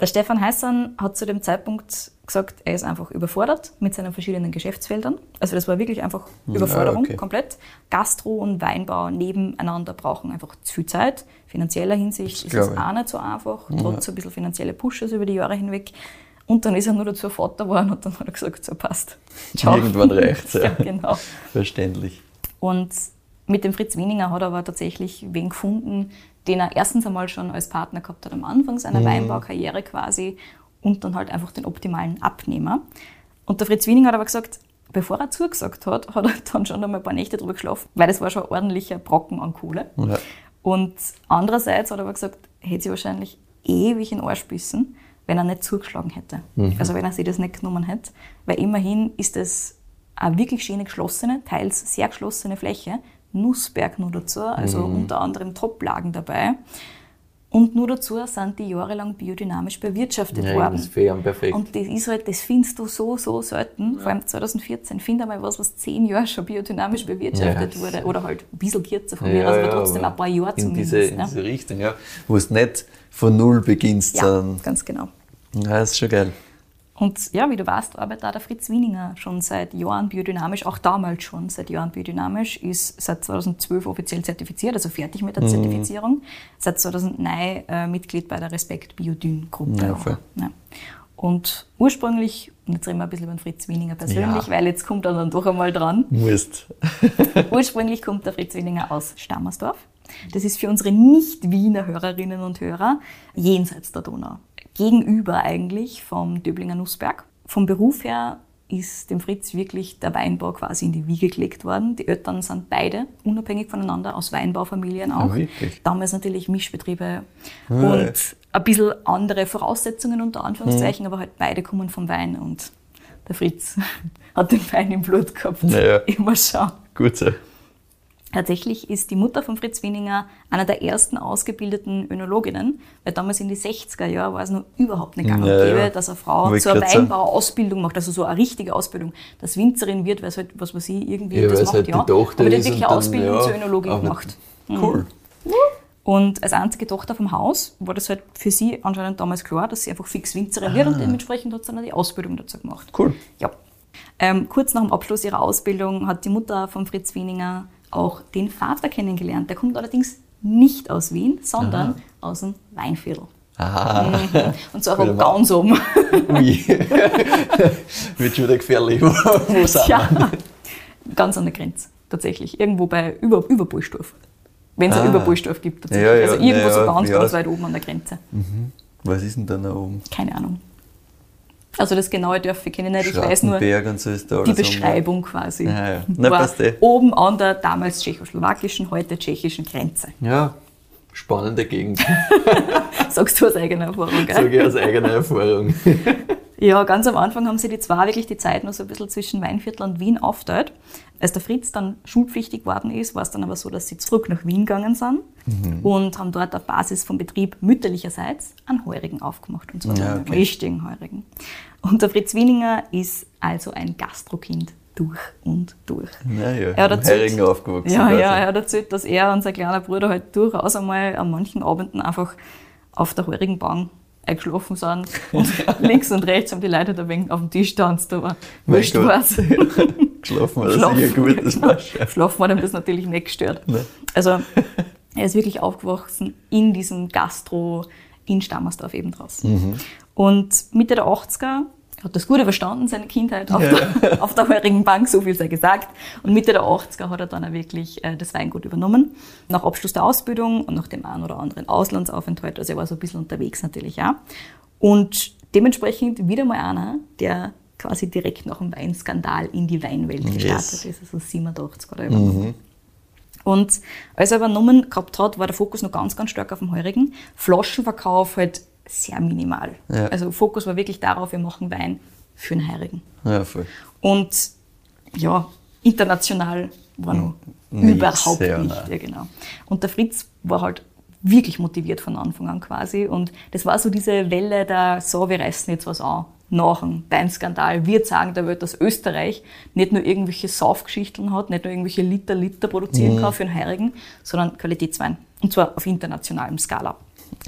Der Stefan Heißern hat zu dem Zeitpunkt gesagt, er ist einfach überfordert mit seinen verschiedenen Geschäftsfeldern. Also das war wirklich einfach Überforderung okay. komplett. Gastro und Weinbau nebeneinander brauchen einfach zu viel Zeit. Finanzieller Hinsicht ist es auch nicht so einfach, trotz so ein bisschen finanzielle Pushes über die Jahre hinweg. Und dann ist er nur dazu Vater geworden und dann hat er gesagt, so passt. Ciao. Irgendwann reicht's, ja. ja, genau. Verständlich. Und mit dem Fritz Wieninger hat er aber tatsächlich wen gefunden, den er erstens einmal schon als Partner gehabt hat am Anfang seiner Weinbaukarriere quasi und dann halt einfach den optimalen Abnehmer. Und der Fritz Wieninger hat aber gesagt, bevor er zugesagt hat, hat er dann schon einmal ein paar Nächte drüber geschlafen, weil das war schon ein ordentlicher Brocken an Kohle. Ja. Und andererseits hat er aber gesagt, hätte sie wahrscheinlich ewig in Arsch bissen, wenn er nicht zugeschlagen hätte. Also wenn er sich das nicht genommen hätte. Weil immerhin ist es eine wirklich schöne geschlossene, teils sehr geschlossene Fläche. Nussberg nur dazu, also unter anderem Toplagen dabei. Und nur dazu sind die jahrelang biodynamisch bewirtschaftet Ja, worden. das ist fair und perfekt. Und das ist halt, das findest du so, so selten. Vor allem 2014. Find einmal was, was zehn Jahre schon biodynamisch bewirtschaftet Ja. wurde. Oder halt ein bisschen kürzer von mir, also aber trotzdem ein paar Jahre in zumindest. diese, in ne? diese Richtung, ja. Wo es nicht von Null beginnst, Ja, sondern. ganz genau. Ja, das ist schon geil. Und ja, wie du weißt, arbeitet auch der Fritz Wieninger schon seit Jahren biodynamisch, auch damals schon seit Jahren biodynamisch, ist seit 2012 offiziell zertifiziert, also fertig mit der Zertifizierung, seit 2009 äh, Mitglied bei der Respekt Biodyn Gruppe. Ja. Und ursprünglich, und jetzt reden wir ein bisschen über den Fritz Wieninger persönlich, Ja. weil jetzt kommt er dann doch einmal dran. Musst. Ursprünglich kommt der Fritz Wieninger aus Stammersdorf. Das ist für unsere Nicht-Wiener Hörerinnen und Hörer jenseits der Donau. Gegenüber eigentlich vom Döblinger Nussberg. Vom Beruf her ist dem Fritz wirklich der Weinbau quasi in die Wiege gelegt worden. Die Eltern sind beide unabhängig voneinander aus Weinbaufamilien auch. Wirklich? Damals natürlich Mischbetriebe Ah, und ein bisschen andere Voraussetzungen unter Anführungszeichen, aber halt beide kommen vom Wein und der Fritz hat den Wein im Blut gehabt. Naja. Immer schon. Gut so. Tatsächlich ist die Mutter von Fritz Wieninger einer der ersten ausgebildeten Önologinnen, weil damals in die 60er Jahre war es noch überhaupt nicht gang und Ja, gäbe, ja. dass eine Frau zur grad sagen. Weinbauausbildung macht, also so eine richtige Ausbildung, dass Winzerin wird, weil es halt, was weiß ich, irgendwie Ja, das macht, halt die ja. Tochter aber die wirklich eine Ausbildung ja, zur Önologin aber- gemacht. Cool. Und als einzige Tochter vom Haus war das halt für sie anscheinend damals klar, dass sie einfach fix Winzerin wird und dementsprechend hat sie dann die Ausbildung dazu gemacht. Cool. Ja. Ähm, kurz nach dem Abschluss ihrer Ausbildung hat die Mutter von Fritz Wieninger auch den Vater kennengelernt. Der kommt allerdings nicht aus Wien, sondern aus dem Weinviertel. Ah, Mhm. Und zwar von ganz oben. ui. Wird schon wieder gefährlich. Wo, sind ja, ganz an der Grenze, tatsächlich. Irgendwo bei über, über Bullstorf. Wenn es Ah. ein Überbullstorf gibt, tatsächlich. Ja, ja, also irgendwo ja, so ganz, ganz weit oben an der Grenze. Was ist denn da noch oben? Keine Ahnung. Also das genaue kenne ich nicht. Ich weiß nur so die oben. Beschreibung quasi. Ja, ja. Na, war eh. oben an der damals tschechoslowakischen, heute tschechischen Grenze. Ja, spannende Gegend. Sagst du aus eigener Erfahrung, gell? Sage ich aus eigener Erfahrung. Ja, ganz am Anfang haben sie die zwei wirklich die Zeit noch so ein bisschen zwischen Weinviertel und Wien aufteilt. Als der Fritz dann schulpflichtig geworden ist, war es dann aber so, dass sie zurück nach Wien gegangen sind und haben dort auf Basis vom Betrieb mütterlicherseits einen Heurigen aufgemacht. Und zwar Ja, einen okay. richtigen Heurigen. Und der Fritz Wieninger ist also ein Gastrokind durch und durch. Naja, Er hat erzählt- aufgewachsen. Ja, quasi. ja, er hat erzählt, dass er und sein kleiner Bruder halt durchaus einmal an manchen Abenden einfach auf der heurigen Bank eingeschlafen sind und links und rechts haben die Leute da wegen auf dem Tisch tanzt, aber wurscht was. Geschlafen er Schlafen. sicher gut, das war schon. Schlafen hat ihm das natürlich nicht gestört. Nein. Also er ist wirklich aufgewachsen in diesem Gastro in Stammersdorf eben draußen. Mhm. Und Mitte der 80er hat das gut überstanden, seine Kindheit auf, der, auf der heurigen Bank, so viel sei gesagt. Und Mitte der 80er hat er dann auch wirklich äh, das Weingut übernommen. Nach Abschluss der Ausbildung und nach dem einen oder anderen Auslandsaufenthalt. Also er war so ein bisschen unterwegs natürlich auch. Und dementsprechend wieder mal einer, der quasi direkt nach dem Weinskandal in die Weinwelt Yes. gestartet ist. Also 87 oder übernommen. Und als er übernommen gehabt hat, war der Fokus noch ganz, ganz stark auf dem Heurigen. Flaschenverkauf halt sehr minimal. Ja. Also Fokus war wirklich darauf, wir machen Wein für den Heurigen. Ja, voll. Und ja, international war noch Nichts, überhaupt nicht. Ja, genau. Und der Fritz war halt wirklich motiviert von Anfang an quasi. Und das war so diese Welle der, so, wir reißen jetzt was an. Nach dem Weinskandal. Wir sagen der Welt, dass Österreich nicht nur irgendwelche Saufgeschichten hat, nicht nur irgendwelche Liter, Liter produzieren Mhm. kann für den Heurigen, sondern Qualitätswein. Und zwar auf internationalem Skala.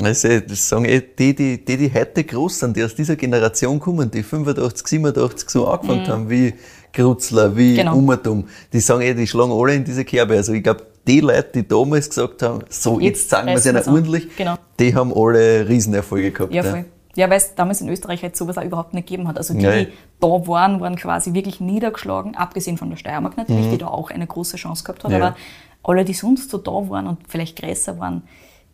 Also, das sagen eh die, die, die, die heute groß sind, die aus dieser Generation kommen, die 85, 87 so angefangen haben, wie Krutzler, wie Mhm. Genau. Umertum, die sagen eh, die schlagen alle in diese Kerbe. Also ich glaube, die Leute, die damals gesagt haben, so, jetzt, Jetzt sagen wir es ihnen ordentlich, Genau. die haben alle Riesenerfolge gehabt. Ja, voll. Ja, weil es damals in Österreich halt sowas auch überhaupt nicht gegeben hat. Also die, ja. die da waren, waren quasi wirklich niedergeschlagen, abgesehen von der Steiermark natürlich, die da auch eine große Chance gehabt hat. Mhm. Ja. Aber alle, die sonst so da waren und vielleicht größer waren,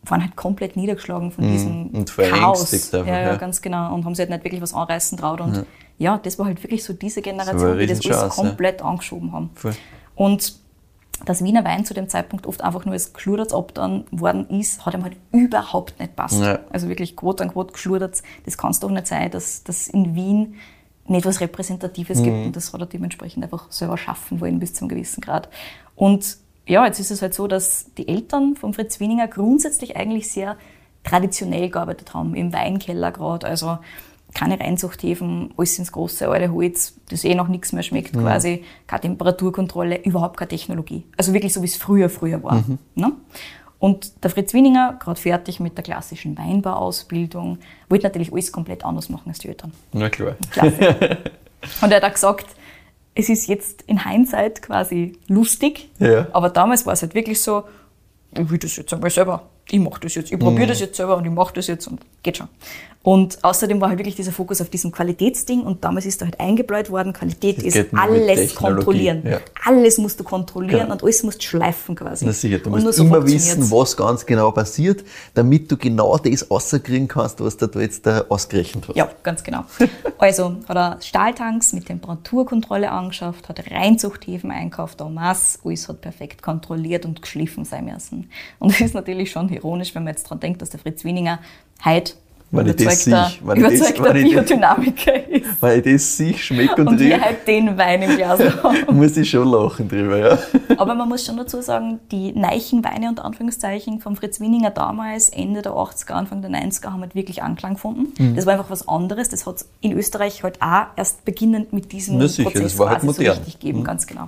waren halt komplett niedergeschlagen von diesem Mhm. und Chaos. einfach, ja, ja, ja. ganz genau. Und haben sich halt nicht wirklich was anreißen traut. Und ja, das war halt wirklich so diese Generation, die das alles Riesenchance, ja. komplett angeschoben haben. Voll. Und dass Wiener Wein zu dem Zeitpunkt oft einfach nur als Geschludert abgetan worden ist, hat ihm halt überhaupt nicht passt. Ja. Also wirklich quote an quote geschludert. Das kann es doch nicht sein, dass dass in Wien nicht was Repräsentatives Mhm. gibt. Und das hat er dementsprechend einfach selber schaffen wollen bis zum gewissen Grad. Und ja, jetzt ist es halt so, dass die Eltern von Fritz Wieninger grundsätzlich eigentlich sehr traditionell gearbeitet haben, im Weinkeller gerade. Also keine Reinzuchthäfen, alles ins große alte Holz, das eh noch nichts mehr schmeckt quasi, keine Temperaturkontrolle, überhaupt keine Technologie. Also wirklich so, wie es früher, früher war. Ne? Und der Fritz Wieninger, gerade fertig mit der klassischen Weinbauausbildung, wollte natürlich alles komplett anders machen als die Eltern. Na klar. Klasse. Und er hat auch gesagt, es ist jetzt in Hindsight quasi lustig, Ja. aber damals war es halt wirklich so, ich will das jetzt einmal selber, ich mache das jetzt, ich probiere Mhm. das jetzt selber und ich mache das jetzt und geht schon. Und außerdem war halt wirklich dieser Fokus auf diesem Qualitätsding und damals ist da halt eingebläut worden, Qualität ist alles kontrollieren. ja. Alles musst du kontrollieren Genau. und alles musst schleifen quasi. Na sicher, du Und musst so immer wissen, was ganz genau passiert, damit du genau das rauskriegen kannst, was du da jetzt da ausgerechnet hast. Ja, ganz genau. Also hat er Stahltanks mit Temperaturkontrolle angeschafft, hat Reinzuchthäfen einkauft, en masse, alles hat perfekt kontrolliert und geschliffen sein müssen. Und das ist natürlich schon ironisch, wenn man jetzt dran denkt, dass der Fritz Wieninger heute Wenn ich das überzeugter, sehe, wenn ich das- überzeugter wenn ich das- Biodynamiker ist. Weil ich das sich schmeckt und, Und wir riecht, halt den Wein im Glas haben. muss ich schon lachen drüber, ja. Aber man muss schon dazu sagen, die neichen Weine unter Anführungszeichen von Fritz Wieninger damals, Ende der 80er, Anfang der 90er, haben halt wirklich Anklang gefunden. Mhm. Das war einfach was anderes. Das hat es in Österreich halt auch erst beginnend mit diesem Na sicher, Prozess das war halt modern. so richtig gegeben, ganz genau.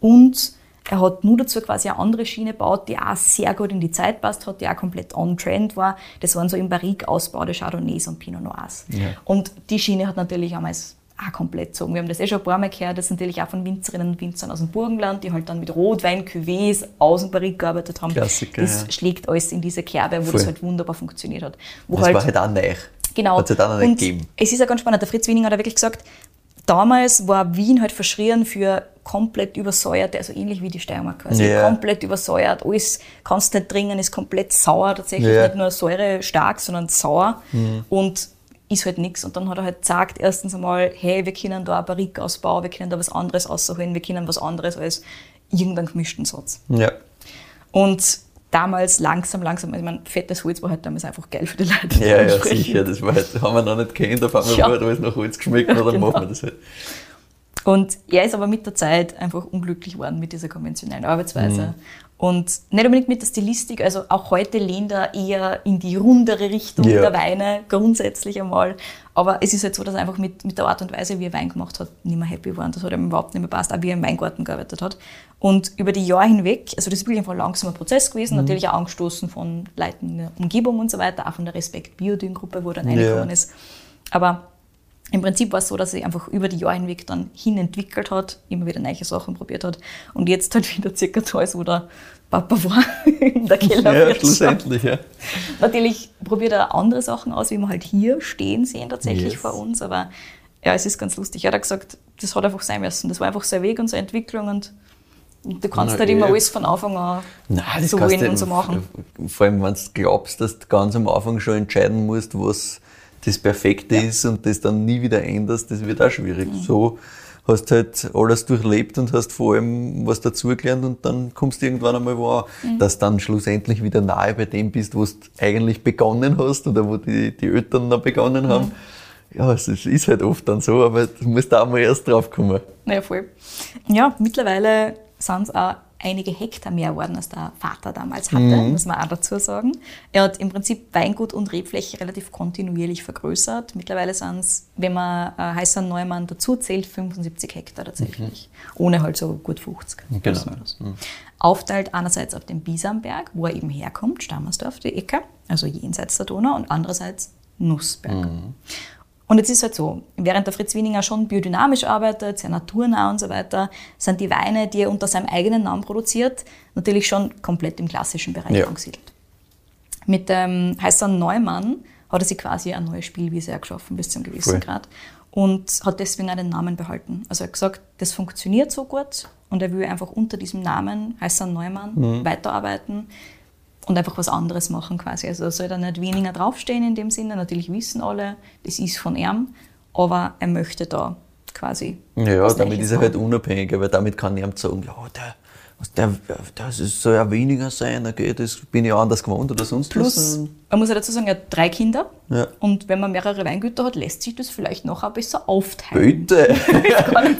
Und Er hat nur dazu quasi eine andere Schiene gebaut, die auch sehr gut in die Zeit passt hat, die auch komplett on-trend war. Das waren so im Barrique ausbaute Chardonnays und Pinot Noirs. Ja. Und die Schiene hat natürlich damals auch komplett gezogen. Wir haben das eh schon ein paar Mal gehört, das ist natürlich auch von Winzerinnen und Winzern aus dem Burgenland, die halt dann mit Rotwein, Cuvées aus dem Barrique gearbeitet haben. Klassiker, das ja. schlägt alles in diese Kerbe, wo Voll. das halt wunderbar funktioniert hat. Wo Das war halt auch neu. Genau. Hat es halt auch noch nicht gegeben. Es ist ja ganz spannend. Der Fritz Wiening hat ja wirklich gesagt, damals war Wien halt verschrien für komplett übersäuerte, also ähnlich wie die Steiermark quasi. Ja. Komplett übersäuert. Alles kannst nicht trinken, ist komplett sauer tatsächlich. Mhm. Nicht nur Säure stark, sondern sauer. Und ist halt nichts. Und dann hat er halt gesagt, erstens einmal, hey, wir können da ausbauen, wir können da was anderes rausholen, wir können was anderes als irgendeinen gemischten Satz. Ja. Und damals langsam, langsam, ich meine, fettes Holz war halt damals einfach geil für die Leute. Ja, ja, sicher. Das war halt, haben wir noch nicht kennt, auf einmal Ja. hat alles nach Holz geschmeckt, und dann Genau. machen wir das halt. Und er ist aber mit der Zeit einfach unglücklich geworden mit dieser konventionellen Arbeitsweise. Mhm. Und nicht unbedingt mit der Stilistik, also auch heute lehnt er eher in die rundere Richtung Ja. der Weine, grundsätzlich einmal. Aber es ist halt so, dass er einfach mit, mit der Art und Weise, wie er Wein gemacht hat, nicht mehr happy war. Und das hat ihm überhaupt nicht mehr passt, auch wie er im Weingarten gearbeitet hat. Und über die Jahre hinweg, also das ist wirklich einfach ein langsamer Prozess gewesen, Mhm. natürlich auch angestoßen von Leuten in der Umgebung und so weiter, auch von der Respekt Biodyn-Gruppe, wo er dann reingekommen ist. Aber im Prinzip war es so, dass sie einfach über die Jahre hinweg dann hin entwickelt hat, immer wieder neue Sachen probiert hat und jetzt halt wieder circa da ist, wo der Papa war, in der Ja, Kellerwirtschaft. schlussendlich, ja. Natürlich probiert er andere Sachen aus, wie wir halt hier stehen sehen tatsächlich Yes. vor uns, aber ja, es ist ganz lustig. Er hat gesagt, das hat einfach sein müssen. Das war einfach sein Weg und seine Entwicklung und du kannst Na, nicht immer eh. alles von Anfang an Nein, das so kannst du und so machen. Vor allem, wenn du glaubst, dass du ganz am Anfang schon entscheiden musst, was das Perfekte ist und das dann nie wieder änderst, das wird auch schwierig. Mhm. So hast halt alles durchlebt und hast vor allem was dazugelernt und dann kommst du irgendwann einmal wo Mhm. dass dann schlussendlich wieder nahe bei dem bist, wo du eigentlich begonnen hast oder wo die, die Eltern noch begonnen haben. Mhm. Ja, es ist- halt oft dann so, aber du musst da mal erst drauf kommen. Naja, voll. Ja, mittlerweile sind es auch einige Hektar mehr geworden, als der Vater damals hatte, muss man auch dazu sagen. Er hat im Prinzip Weingut und Rebfläche relativ kontinuierlich vergrößert. Mittlerweile sind es, wenn man äh, Heißer Neumann dazu zählt, 75 Hektar tatsächlich. Ohne halt so gut 50. Genau. Das. Aufteilt einerseits auf den Bisamberg, wo er eben herkommt, Stammersdorf, die Ecke, also jenseits der Donau, und andererseits Nussberg. Und jetzt ist halt so, während der Fritz Wieninger schon biodynamisch arbeitet, sehr naturnah und so weiter, sind die Weine, die er unter seinem eigenen Namen produziert, natürlich schon komplett im klassischen Bereich Ja. angesiedelt. Mit dem Heißern Neumann hat er sich quasi eine neue Spielwiese geschaffen bis zu einem gewissen Voll. Grad und hat deswegen auch den Namen behalten. Also er hat gesagt, das funktioniert so gut und er will einfach unter diesem Namen Heißer Neumann Mhm. weiterarbeiten und einfach was anderes machen quasi. Also es soll da nicht weniger draufstehen in dem Sinne. Natürlich wissen alle, das ist von ihm, aber er möchte da quasi. Ja, damit ist er halt unabhängiger, weil damit kann jemand sagen, ja, der, der, das ist- soll ja weniger sein, okay, das bin ich anders gewohnt oder sonst Plus, was. man muss ja dazu sagen, er hat drei Kinder Ja. und wenn man mehrere Weingüter hat, lässt sich das vielleicht noch ein besser aufteilen. Bitte!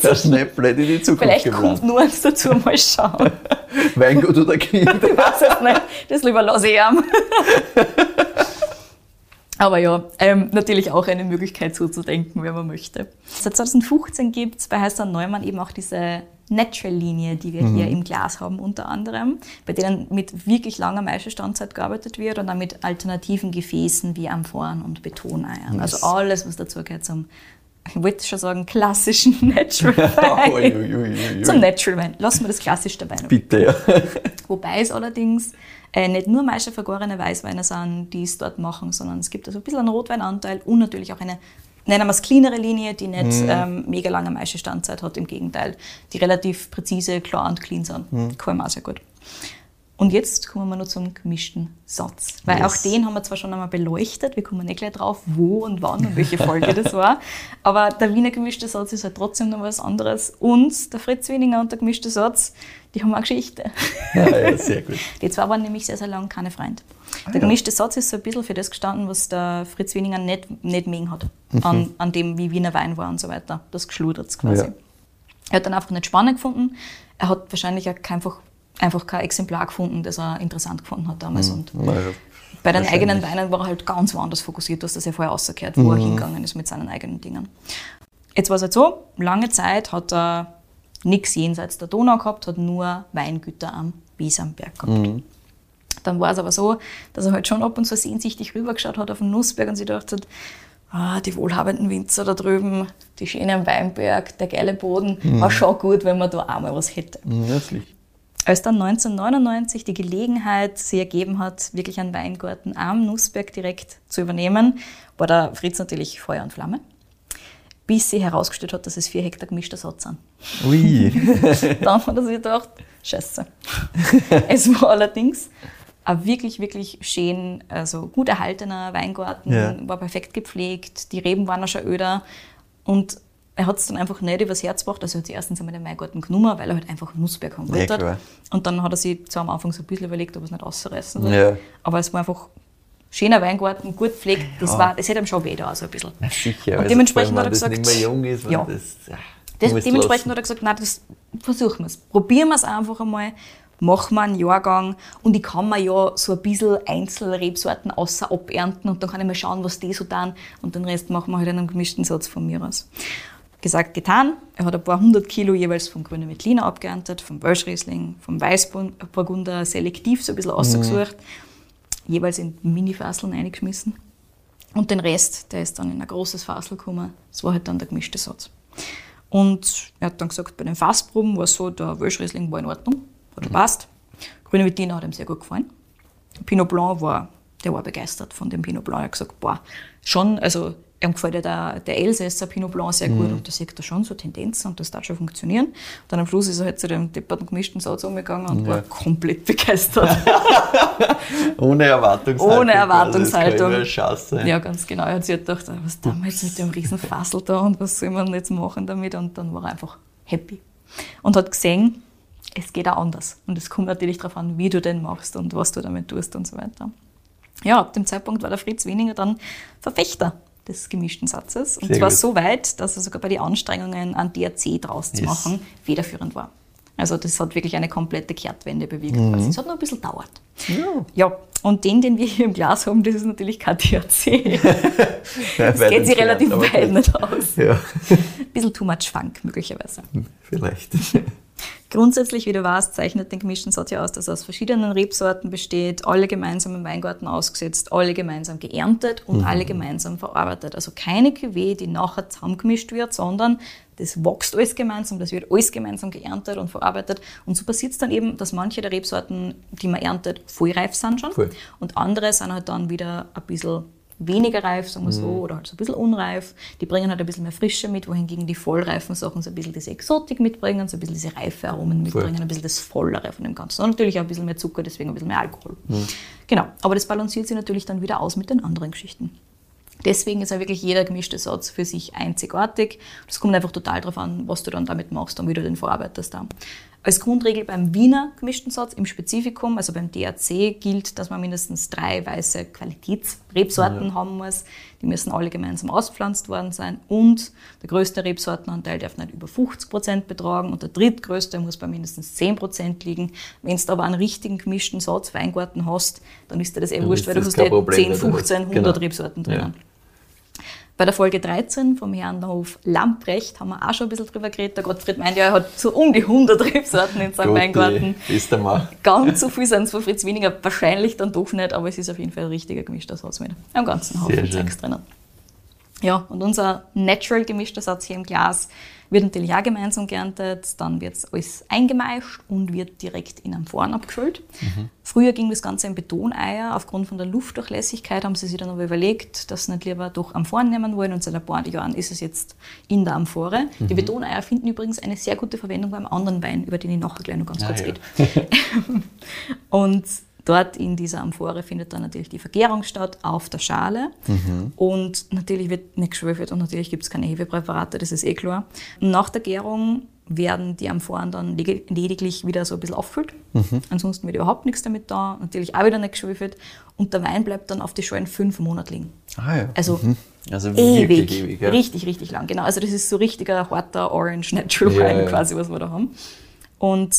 so Der Schnäpplein in die Zukunft Vielleicht geplant. kommt nur eins dazu, mal schauen. Weingut oder Kind. Ich weiß es nicht. Das lieber lasse ich ihm. Aber ja, ähm, natürlich auch eine Möglichkeit so zu denken, wenn man möchte. Seit 2015 gibt es bei Heißer Neumann eben auch diese Natural-Linie, die wir hier im Glas haben unter anderem, bei denen mit wirklich langer Maischestandzeit gearbeitet wird und dann mit alternativen Gefäßen wie Amphoren und Betoneiern. Also alles, was dazu gehört zum, ich wollte schon sagen, klassischen Natural Wein. Ui, ui, ui, ui, ui. Zum Natural Wein. Lassen wir das klassischste Wein. Bitte, ja. Wobei es allerdings äh, nicht nur Maische vergorene Weißweine sind, die es dort machen, sondern es gibt also ein bisschen einen Rotweinanteil und natürlich auch eine, nennen wir es cleanere Linie, die nicht ähm, mega lange Maischestandzeit hat, im Gegenteil, die relativ präzise, klar und clean sind. Gefallen mir auch sehr gut. Und jetzt kommen wir noch zum gemischten Satz. Weil Yes. auch den haben wir zwar schon einmal beleuchtet, wir kommen nicht gleich drauf, wo und wann und welche Folge das war. Aber der Wiener gemischte Satz ist halt trotzdem noch was anderes. Und der Fritz Wieninger und der gemischte Satz, die haben eine Geschichte. ja, ja, sehr gut. Die zwei waren nämlich sehr, sehr lange keine Freunde. Ah, Der gemischte Satz ist so ein bisschen für das gestanden, was der Fritz Wieninger nicht, nicht mögen hat. An, an dem, wie Wiener Wein war und so weiter. Das geschludert quasi. Ja. Er hat dann einfach nicht spannend gefunden. Er hat wahrscheinlich auch kein- einfach, einfach kein Exemplar gefunden, das er interessant gefunden hat damals. Und Na ja, bei den eigenen Weinen war er halt ganz woanders fokussiert. Du hast das ja vorher rausgekehrt, wo er hingegangen ist mit seinen eigenen Dingen. Jetzt war es halt so, lange Zeit hat er nichts jenseits der Donau gehabt, hat nur Weingüter am Wiesamberg gehabt. Dann war es aber so, dass er halt schon ab und zu sehnsüchtig rübergeschaut hat auf den Nussberg und sich gedacht hat, ah, die wohlhabenden Winzer da drüben, die Schöne am Weinberg, der geile Boden, war schon gut, wenn man da einmal was hätte. Wirklich. Als dann 1999 die Gelegenheit sich ergeben hat, wirklich einen Weingarten am Nussberg direkt zu übernehmen, war der Fritz natürlich Feuer und Flamme. Bis sich herausgestellt hat, dass es vier Hektar gemischter Satz sind. Ui. Dann hat er sich gedacht, scheiße. es war allerdings ein wirklich, wirklich schön, also gut erhaltener Weingarten, Ja. war perfekt gepflegt, die Reben waren auch schon öder und er hat es dann einfach nicht übers Herz gebracht. Also er hat sich erstens einmal den Weingarten genommen, weil er halt einfach Nussberg haben Ja, wollte. klar. und dann hat er sich zwar am Anfang so ein bisschen überlegt, ob er es nicht ausreißen soll. Ja. Aber es war einfach schöner Weingarten, gut gepflegt. Das, Ja. war, das hätte ihm schon weh da, so ein bisschen. Sicher. Und dementsprechend vor hat er wenn gesagt, nicht mehr jung ist, ja. das, ja, Das, dementsprechend lassen. hat er gesagt, nein, das versuchen wir es. Probieren wir es einfach einmal, machen wir einen Jahrgang und ich kann mir ja so ein bisschen Einzelrebsorten außer abernten und dann kann ich mal schauen, was die so tun und den Rest machen wir halt in einem gemischten Satz von mir aus. Gesagt, getan. Er hat ein paar hundert Kilo jeweils vom grünen Veltliner abgeerntet, vom Welschriesling, vom Weißburgunder selektiv so ein bisschen ausgesucht, jeweils in Mini-Fasseln eingeschmissen. Und den Rest, der ist dann in ein großes Fassel gekommen. Das war halt dann der gemischte Satz. Und er hat dann gesagt, bei den Fassproben war es so, der Welschriesling war in Ordnung, hat gepasst. Grüne Veltliner hat ihm sehr gut gefallen. Pinot Blanc war, der war begeistert von dem Pinot Blanc. Er hat gesagt, boah, schon, also ihm gefällt ja der, der Elsässer Pinot Blanc sehr gut und da sieht er schon so Tendenzen und das darf schon funktionieren. Dann am Schluss ist er halt zu dem depperten gemischten Satz umgegangen und war komplett begeistert. Ohne Erwartungshaltung. Ohne Erwartungshaltung. Kann Chance sein. Ja, ganz genau. Er hat sich gedacht, ah, was tun wir jetzt mit dem riesen Fassel da und was soll man jetzt machen damit? Und dann war er einfach happy. Und hat gesehen, es geht auch anders. Und es kommt natürlich darauf an, wie du den machst und was du damit tust und so weiter. Ja, ab dem Zeitpunkt war der Fritz Weniger dann Verfechter des gemischten Satzes. Und Sehr zwar gut. so weit, dass er sogar bei den Anstrengungen, einen DRC draus zu Yes. machen, federführend war. Also das hat wirklich eine komplette Kehrtwende bewirkt. Mhm. quasi. Es hat noch ein bisschen gedauert. Ja, und den, den wir hier im Glas haben, das ist natürlich kein DRC. Das Weit geht sich relativ weit nicht aus. Ja, Ein bisschen too much Funk möglicherweise. vielleicht. Grundsätzlich, wie du weißt, zeichnet den gemischten Satz ja aus, dass er aus verschiedenen Rebsorten besteht, alle gemeinsam im Weingarten ausgesetzt, alle gemeinsam geerntet und alle gemeinsam verarbeitet. Also keine Cuvée, die nachher zusammengemischt wird, sondern das wächst alles gemeinsam, das wird alles gemeinsam geerntet und verarbeitet. Und so passiert es dann eben, dass manche der Rebsorten, die man erntet, vollreif sind schon Voll. und andere sind halt dann wieder ein bisschen weniger reif, sagen wir so, oder halt so ein bisschen unreif. Die bringen halt ein bisschen mehr Frische mit, wohingegen die vollreifen Sachen so ein bisschen diese Exotik mitbringen, so ein bisschen diese reife Aromen mitbringen, ein bisschen das Vollere von dem Ganzen. Und natürlich auch ein bisschen mehr Zucker, deswegen ein bisschen mehr Alkohol. Genau, aber das balanciert sich natürlich dann wieder aus mit den anderen Geschichten. Deswegen ist ja wirklich jeder gemischte Satz für sich einzigartig. Das kommt einfach total darauf an, was du dann damit machst und wie du den verarbeitest. Dann. Als Grundregel beim Wiener gemischten Satz im Spezifikum, also beim DAC, gilt, dass man mindestens drei weiße Qualitätsrebsorten haben muss. Die müssen alle gemeinsam auspflanzt worden sein und der größte Rebsortenanteil darf nicht über 50 Prozent betragen und der drittgrößte muss bei mindestens 10 Prozent liegen. Wenn du aber einen richtigen gemischten Satz Weingarten hast, dann ist dir das eh wurscht, weil du hast kein eh Problem 10, mehr, oder? 15, 100 Genau. Rebsorten Ja. Bei der Folge 13 vom Herrn Hof Lamprecht haben wir auch schon ein bisschen drüber geredet. Der Gottfried meint ja, er hat so um die 100 Rebsorten in seinem Weingarten. Ist der Mann. Ganz so viel sind es von Fritz weniger, wahrscheinlich dann doch nicht, aber es ist auf jeden Fall ein richtiger gemischter Satz mit einem ganzen Haufen. Zeugs drinnen. Ja, und unser natural gemischter Satz hier im Glas wird natürlich auch gemeinsam geerntet, dann wird alles eingemeischt und wird direkt in Amphoren abgefüllt. Mhm. Früher ging das Ganze in Betoneier. Aufgrund von der Luftdurchlässigkeit haben sie sich dann aber überlegt, dass sie nicht lieber doch Amphoren nehmen wollen und seit ein paar Jahren ist es jetzt in der Amphore. Die Mhm. Betoneier finden übrigens eine sehr gute Verwendung beim anderen Wein, über den ich nachher gleich noch ganz Ah, kurz ja. rede. Und dort in dieser Amphore findet dann natürlich die Vergärung statt auf der Schale. Und natürlich wird nicht geschwefelt und natürlich gibt es keine Hefepräparate, das ist eh klar. Nach der Gärung werden die Amphoren dann lediglich wieder so ein bisschen auffüllt. Ansonsten wird überhaupt nichts damit da. Natürlich auch wieder nicht geschwefelt. Und der Wein bleibt dann auf die Schalen fünf Monate liegen. Ah ja. Also Also ewig, wirklich ewig. Ja. richtig, richtig lang. Genau, also das ist so richtiger harter Orange Natural Wine ja. quasi, was wir da haben. Und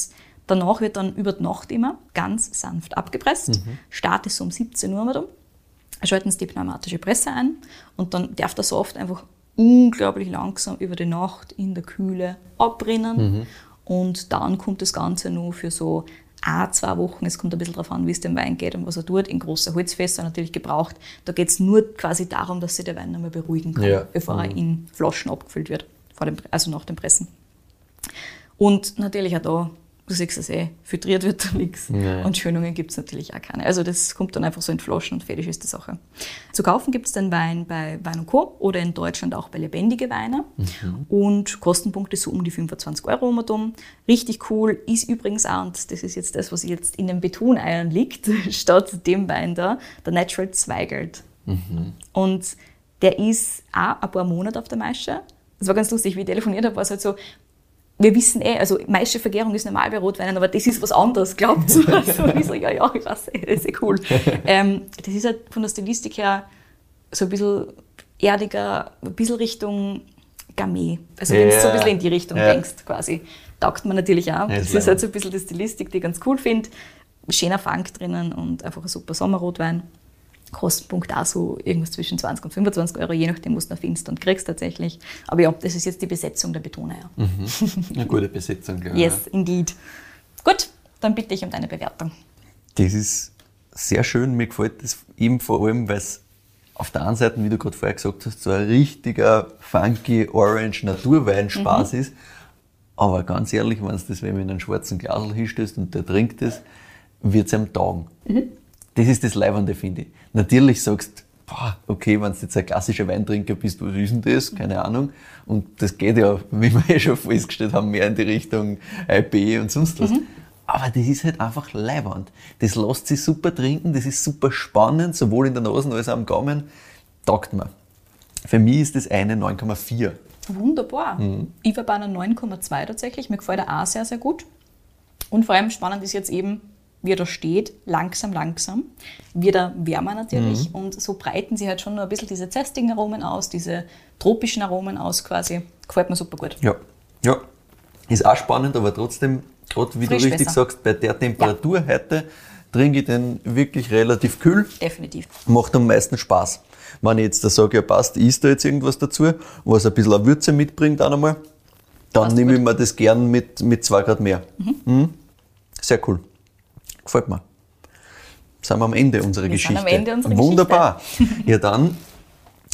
danach wird dann über die Nacht immer ganz sanft abgepresst. Mhm. Start ist so um 17 Uhr mal um. Schalten Sie die pneumatische Presse ein und dann darf der Saft einfach unglaublich langsam über die Nacht in der Kühle abrinnen. Mhm. Und dann kommt das Ganze nur für so ein, zwei Wochen, es kommt ein bisschen darauf an, wie es dem Wein geht und was er tut, in große Holzfässer natürlich gebraucht. Da geht es nur quasi darum, dass sich der Wein nochmal beruhigen kann, Ja. bevor er in Flaschen abgefüllt wird, vor dem, also nach dem Pressen. Und natürlich auch da, du siehst es eh, filtriert wird da nichts. Und Schönungen gibt es natürlich auch keine. Also das kommt dann einfach so in Flaschen und fertig ist die Sache. Zu kaufen gibt es den Wein bei Wein Co. oder in Deutschland auch bei Lebendige Weine. Und Kostenpunkte so um die 25 Euro um und um. Richtig cool ist übrigens auch, und das ist jetzt das, was jetzt in den Betoneiern liegt, statt dem Wein da, der Natural Zweigelt. Und der ist auch ein paar Monate auf der Maische. Das war ganz lustig, wie ich telefoniert habe, war es halt so, wir wissen eh, also meiste Vergärung ist normal bei Rotweinen, aber das ist was anderes, glaubt ihr? Also, und ich so, ja, ja, ich weiß, das ist eh cool. ähm, das ist halt von der Stilistik her so ein bisschen erdiger, ein bisschen Richtung Gamay. Also wenn du so ein bisschen in die Richtung Ja. denkst, quasi. Taugt man natürlich auch. Ja, das ist halt so ein bisschen die Stilistik, die ich ganz cool finde. Schöner Fang drinnen und einfach ein super Sommerrotwein. Kostenpunkt auch so irgendwas zwischen 20 und 25 Euro, je nachdem, was du noch findest und kriegst tatsächlich. Aber ja, das ist jetzt die Besetzung der Betoneier. Eine gute Besetzung, glaube ich. Yes, indeed. Gut, dann bitte ich um deine Bewertung. Das ist sehr schön. Mir gefällt das eben vor allem, weil es auf der einen Seite, wie du gerade vorher gesagt hast, so ein richtiger funky Orange Naturweinspaß ist. Aber ganz ehrlich, wenn es das, wenn man in einen schwarzen Glasl hinstößt und der trinkt es, wird es einem taugen. Das ist das Leibende, finde ich. Natürlich sagst boah, okay, wenn du jetzt ein klassischer Weintrinker bist, was ist denn das? Keine Ahnung. Und das geht ja, wie wir eh schon festgestellt haben, mehr in die Richtung IPA und sonst was. Aber das ist halt einfach leibernd. Das lässt sich super trinken, das ist super spannend, sowohl in der Nase als auch am Gaumen. Taugt mir. Für mich ist das eine 9,4. Wunderbar. Mhm. Ich war bei einer 9,2 tatsächlich. Mir gefällt er auch sehr, sehr gut. Und vor allem spannend ist jetzt eben, wie er da steht, langsam, langsam, wird er wärmer Mhm. natürlich und so breiten sie halt schon nur ein bisschen diese zestigen Aromen aus, diese tropischen Aromen aus quasi. Gefällt mir super gut. Ja. Ja. Ist auch spannend, aber trotzdem, gerade wie Frisch du richtig besser. sagst, bei der Temperatur heute trinke ich den wirklich relativ kühl. Definitiv. Macht am meisten Spaß. Wenn ich jetzt da sage, ja passt, ist da jetzt irgendwas dazu, was ein bisschen eine Würze mitbringt auch nochmal, dann Passt nehme ich mir das gern mit, mit zwei Grad mehr. Mhm. Sehr cool. Gefällt mir. Sind wir am Ende unserer Wir sind Geschichte. am Ende unserer Wunderbar. Ja, dann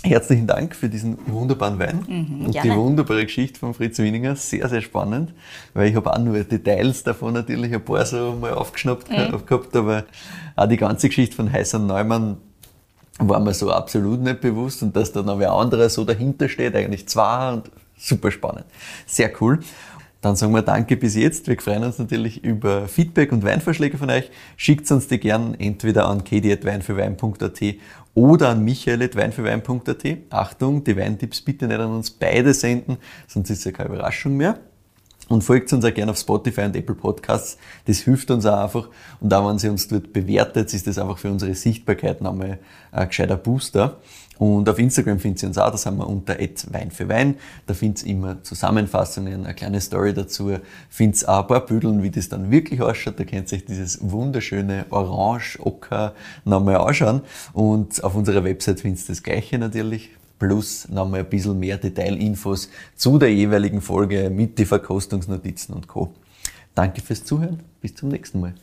herzlichen Dank für diesen wunderbaren Wein und die gerne. wunderbare Geschichte von Fritz Wieninger. Sehr, sehr spannend, weil ich habe auch nur Details davon natürlich ein paar so mal aufgeschnappt gehabt, aber auch die ganze Geschichte von Heißen Neumann war mir so absolut nicht bewusst und dass da noch wer anderer so dahinter steht, eigentlich zwei und super spannend. Sehr cool. Dann sagen wir Danke bis jetzt. Wir freuen uns natürlich über Feedback und Weinvorschläge von euch. Schickt uns die gern entweder an kedi.weinfürwein.at oder an michael.weinfürwein.at. Achtung, die Weintipps bitte nicht an uns beide senden, sonst ist ja keine Überraschung mehr. Und folgt uns auch gerne auf Spotify und Apple Podcasts. Das hilft uns auch einfach. Und auch wenn sie uns dort bewertet, ist das einfach für unsere Sichtbarkeit nochmal ein gescheiter Booster. Und auf Instagram findet ihr uns auch, da sind wir unter Wein für Wein. Da findet ihr immer Zusammenfassungen, eine kleine Story dazu. Findet auch ein paar Büdeln, wie das dann wirklich ausschaut. Da könnt ihr euch dieses wunderschöne Orange-Ocker nochmal anschauen. Und auf unserer Website findet ihr das Gleiche natürlich plus nochmal ein bisschen mehr Detailinfos zu der jeweiligen Folge mit den Verkostungsnotizen und Co. Danke fürs Zuhören. Bis zum nächsten Mal.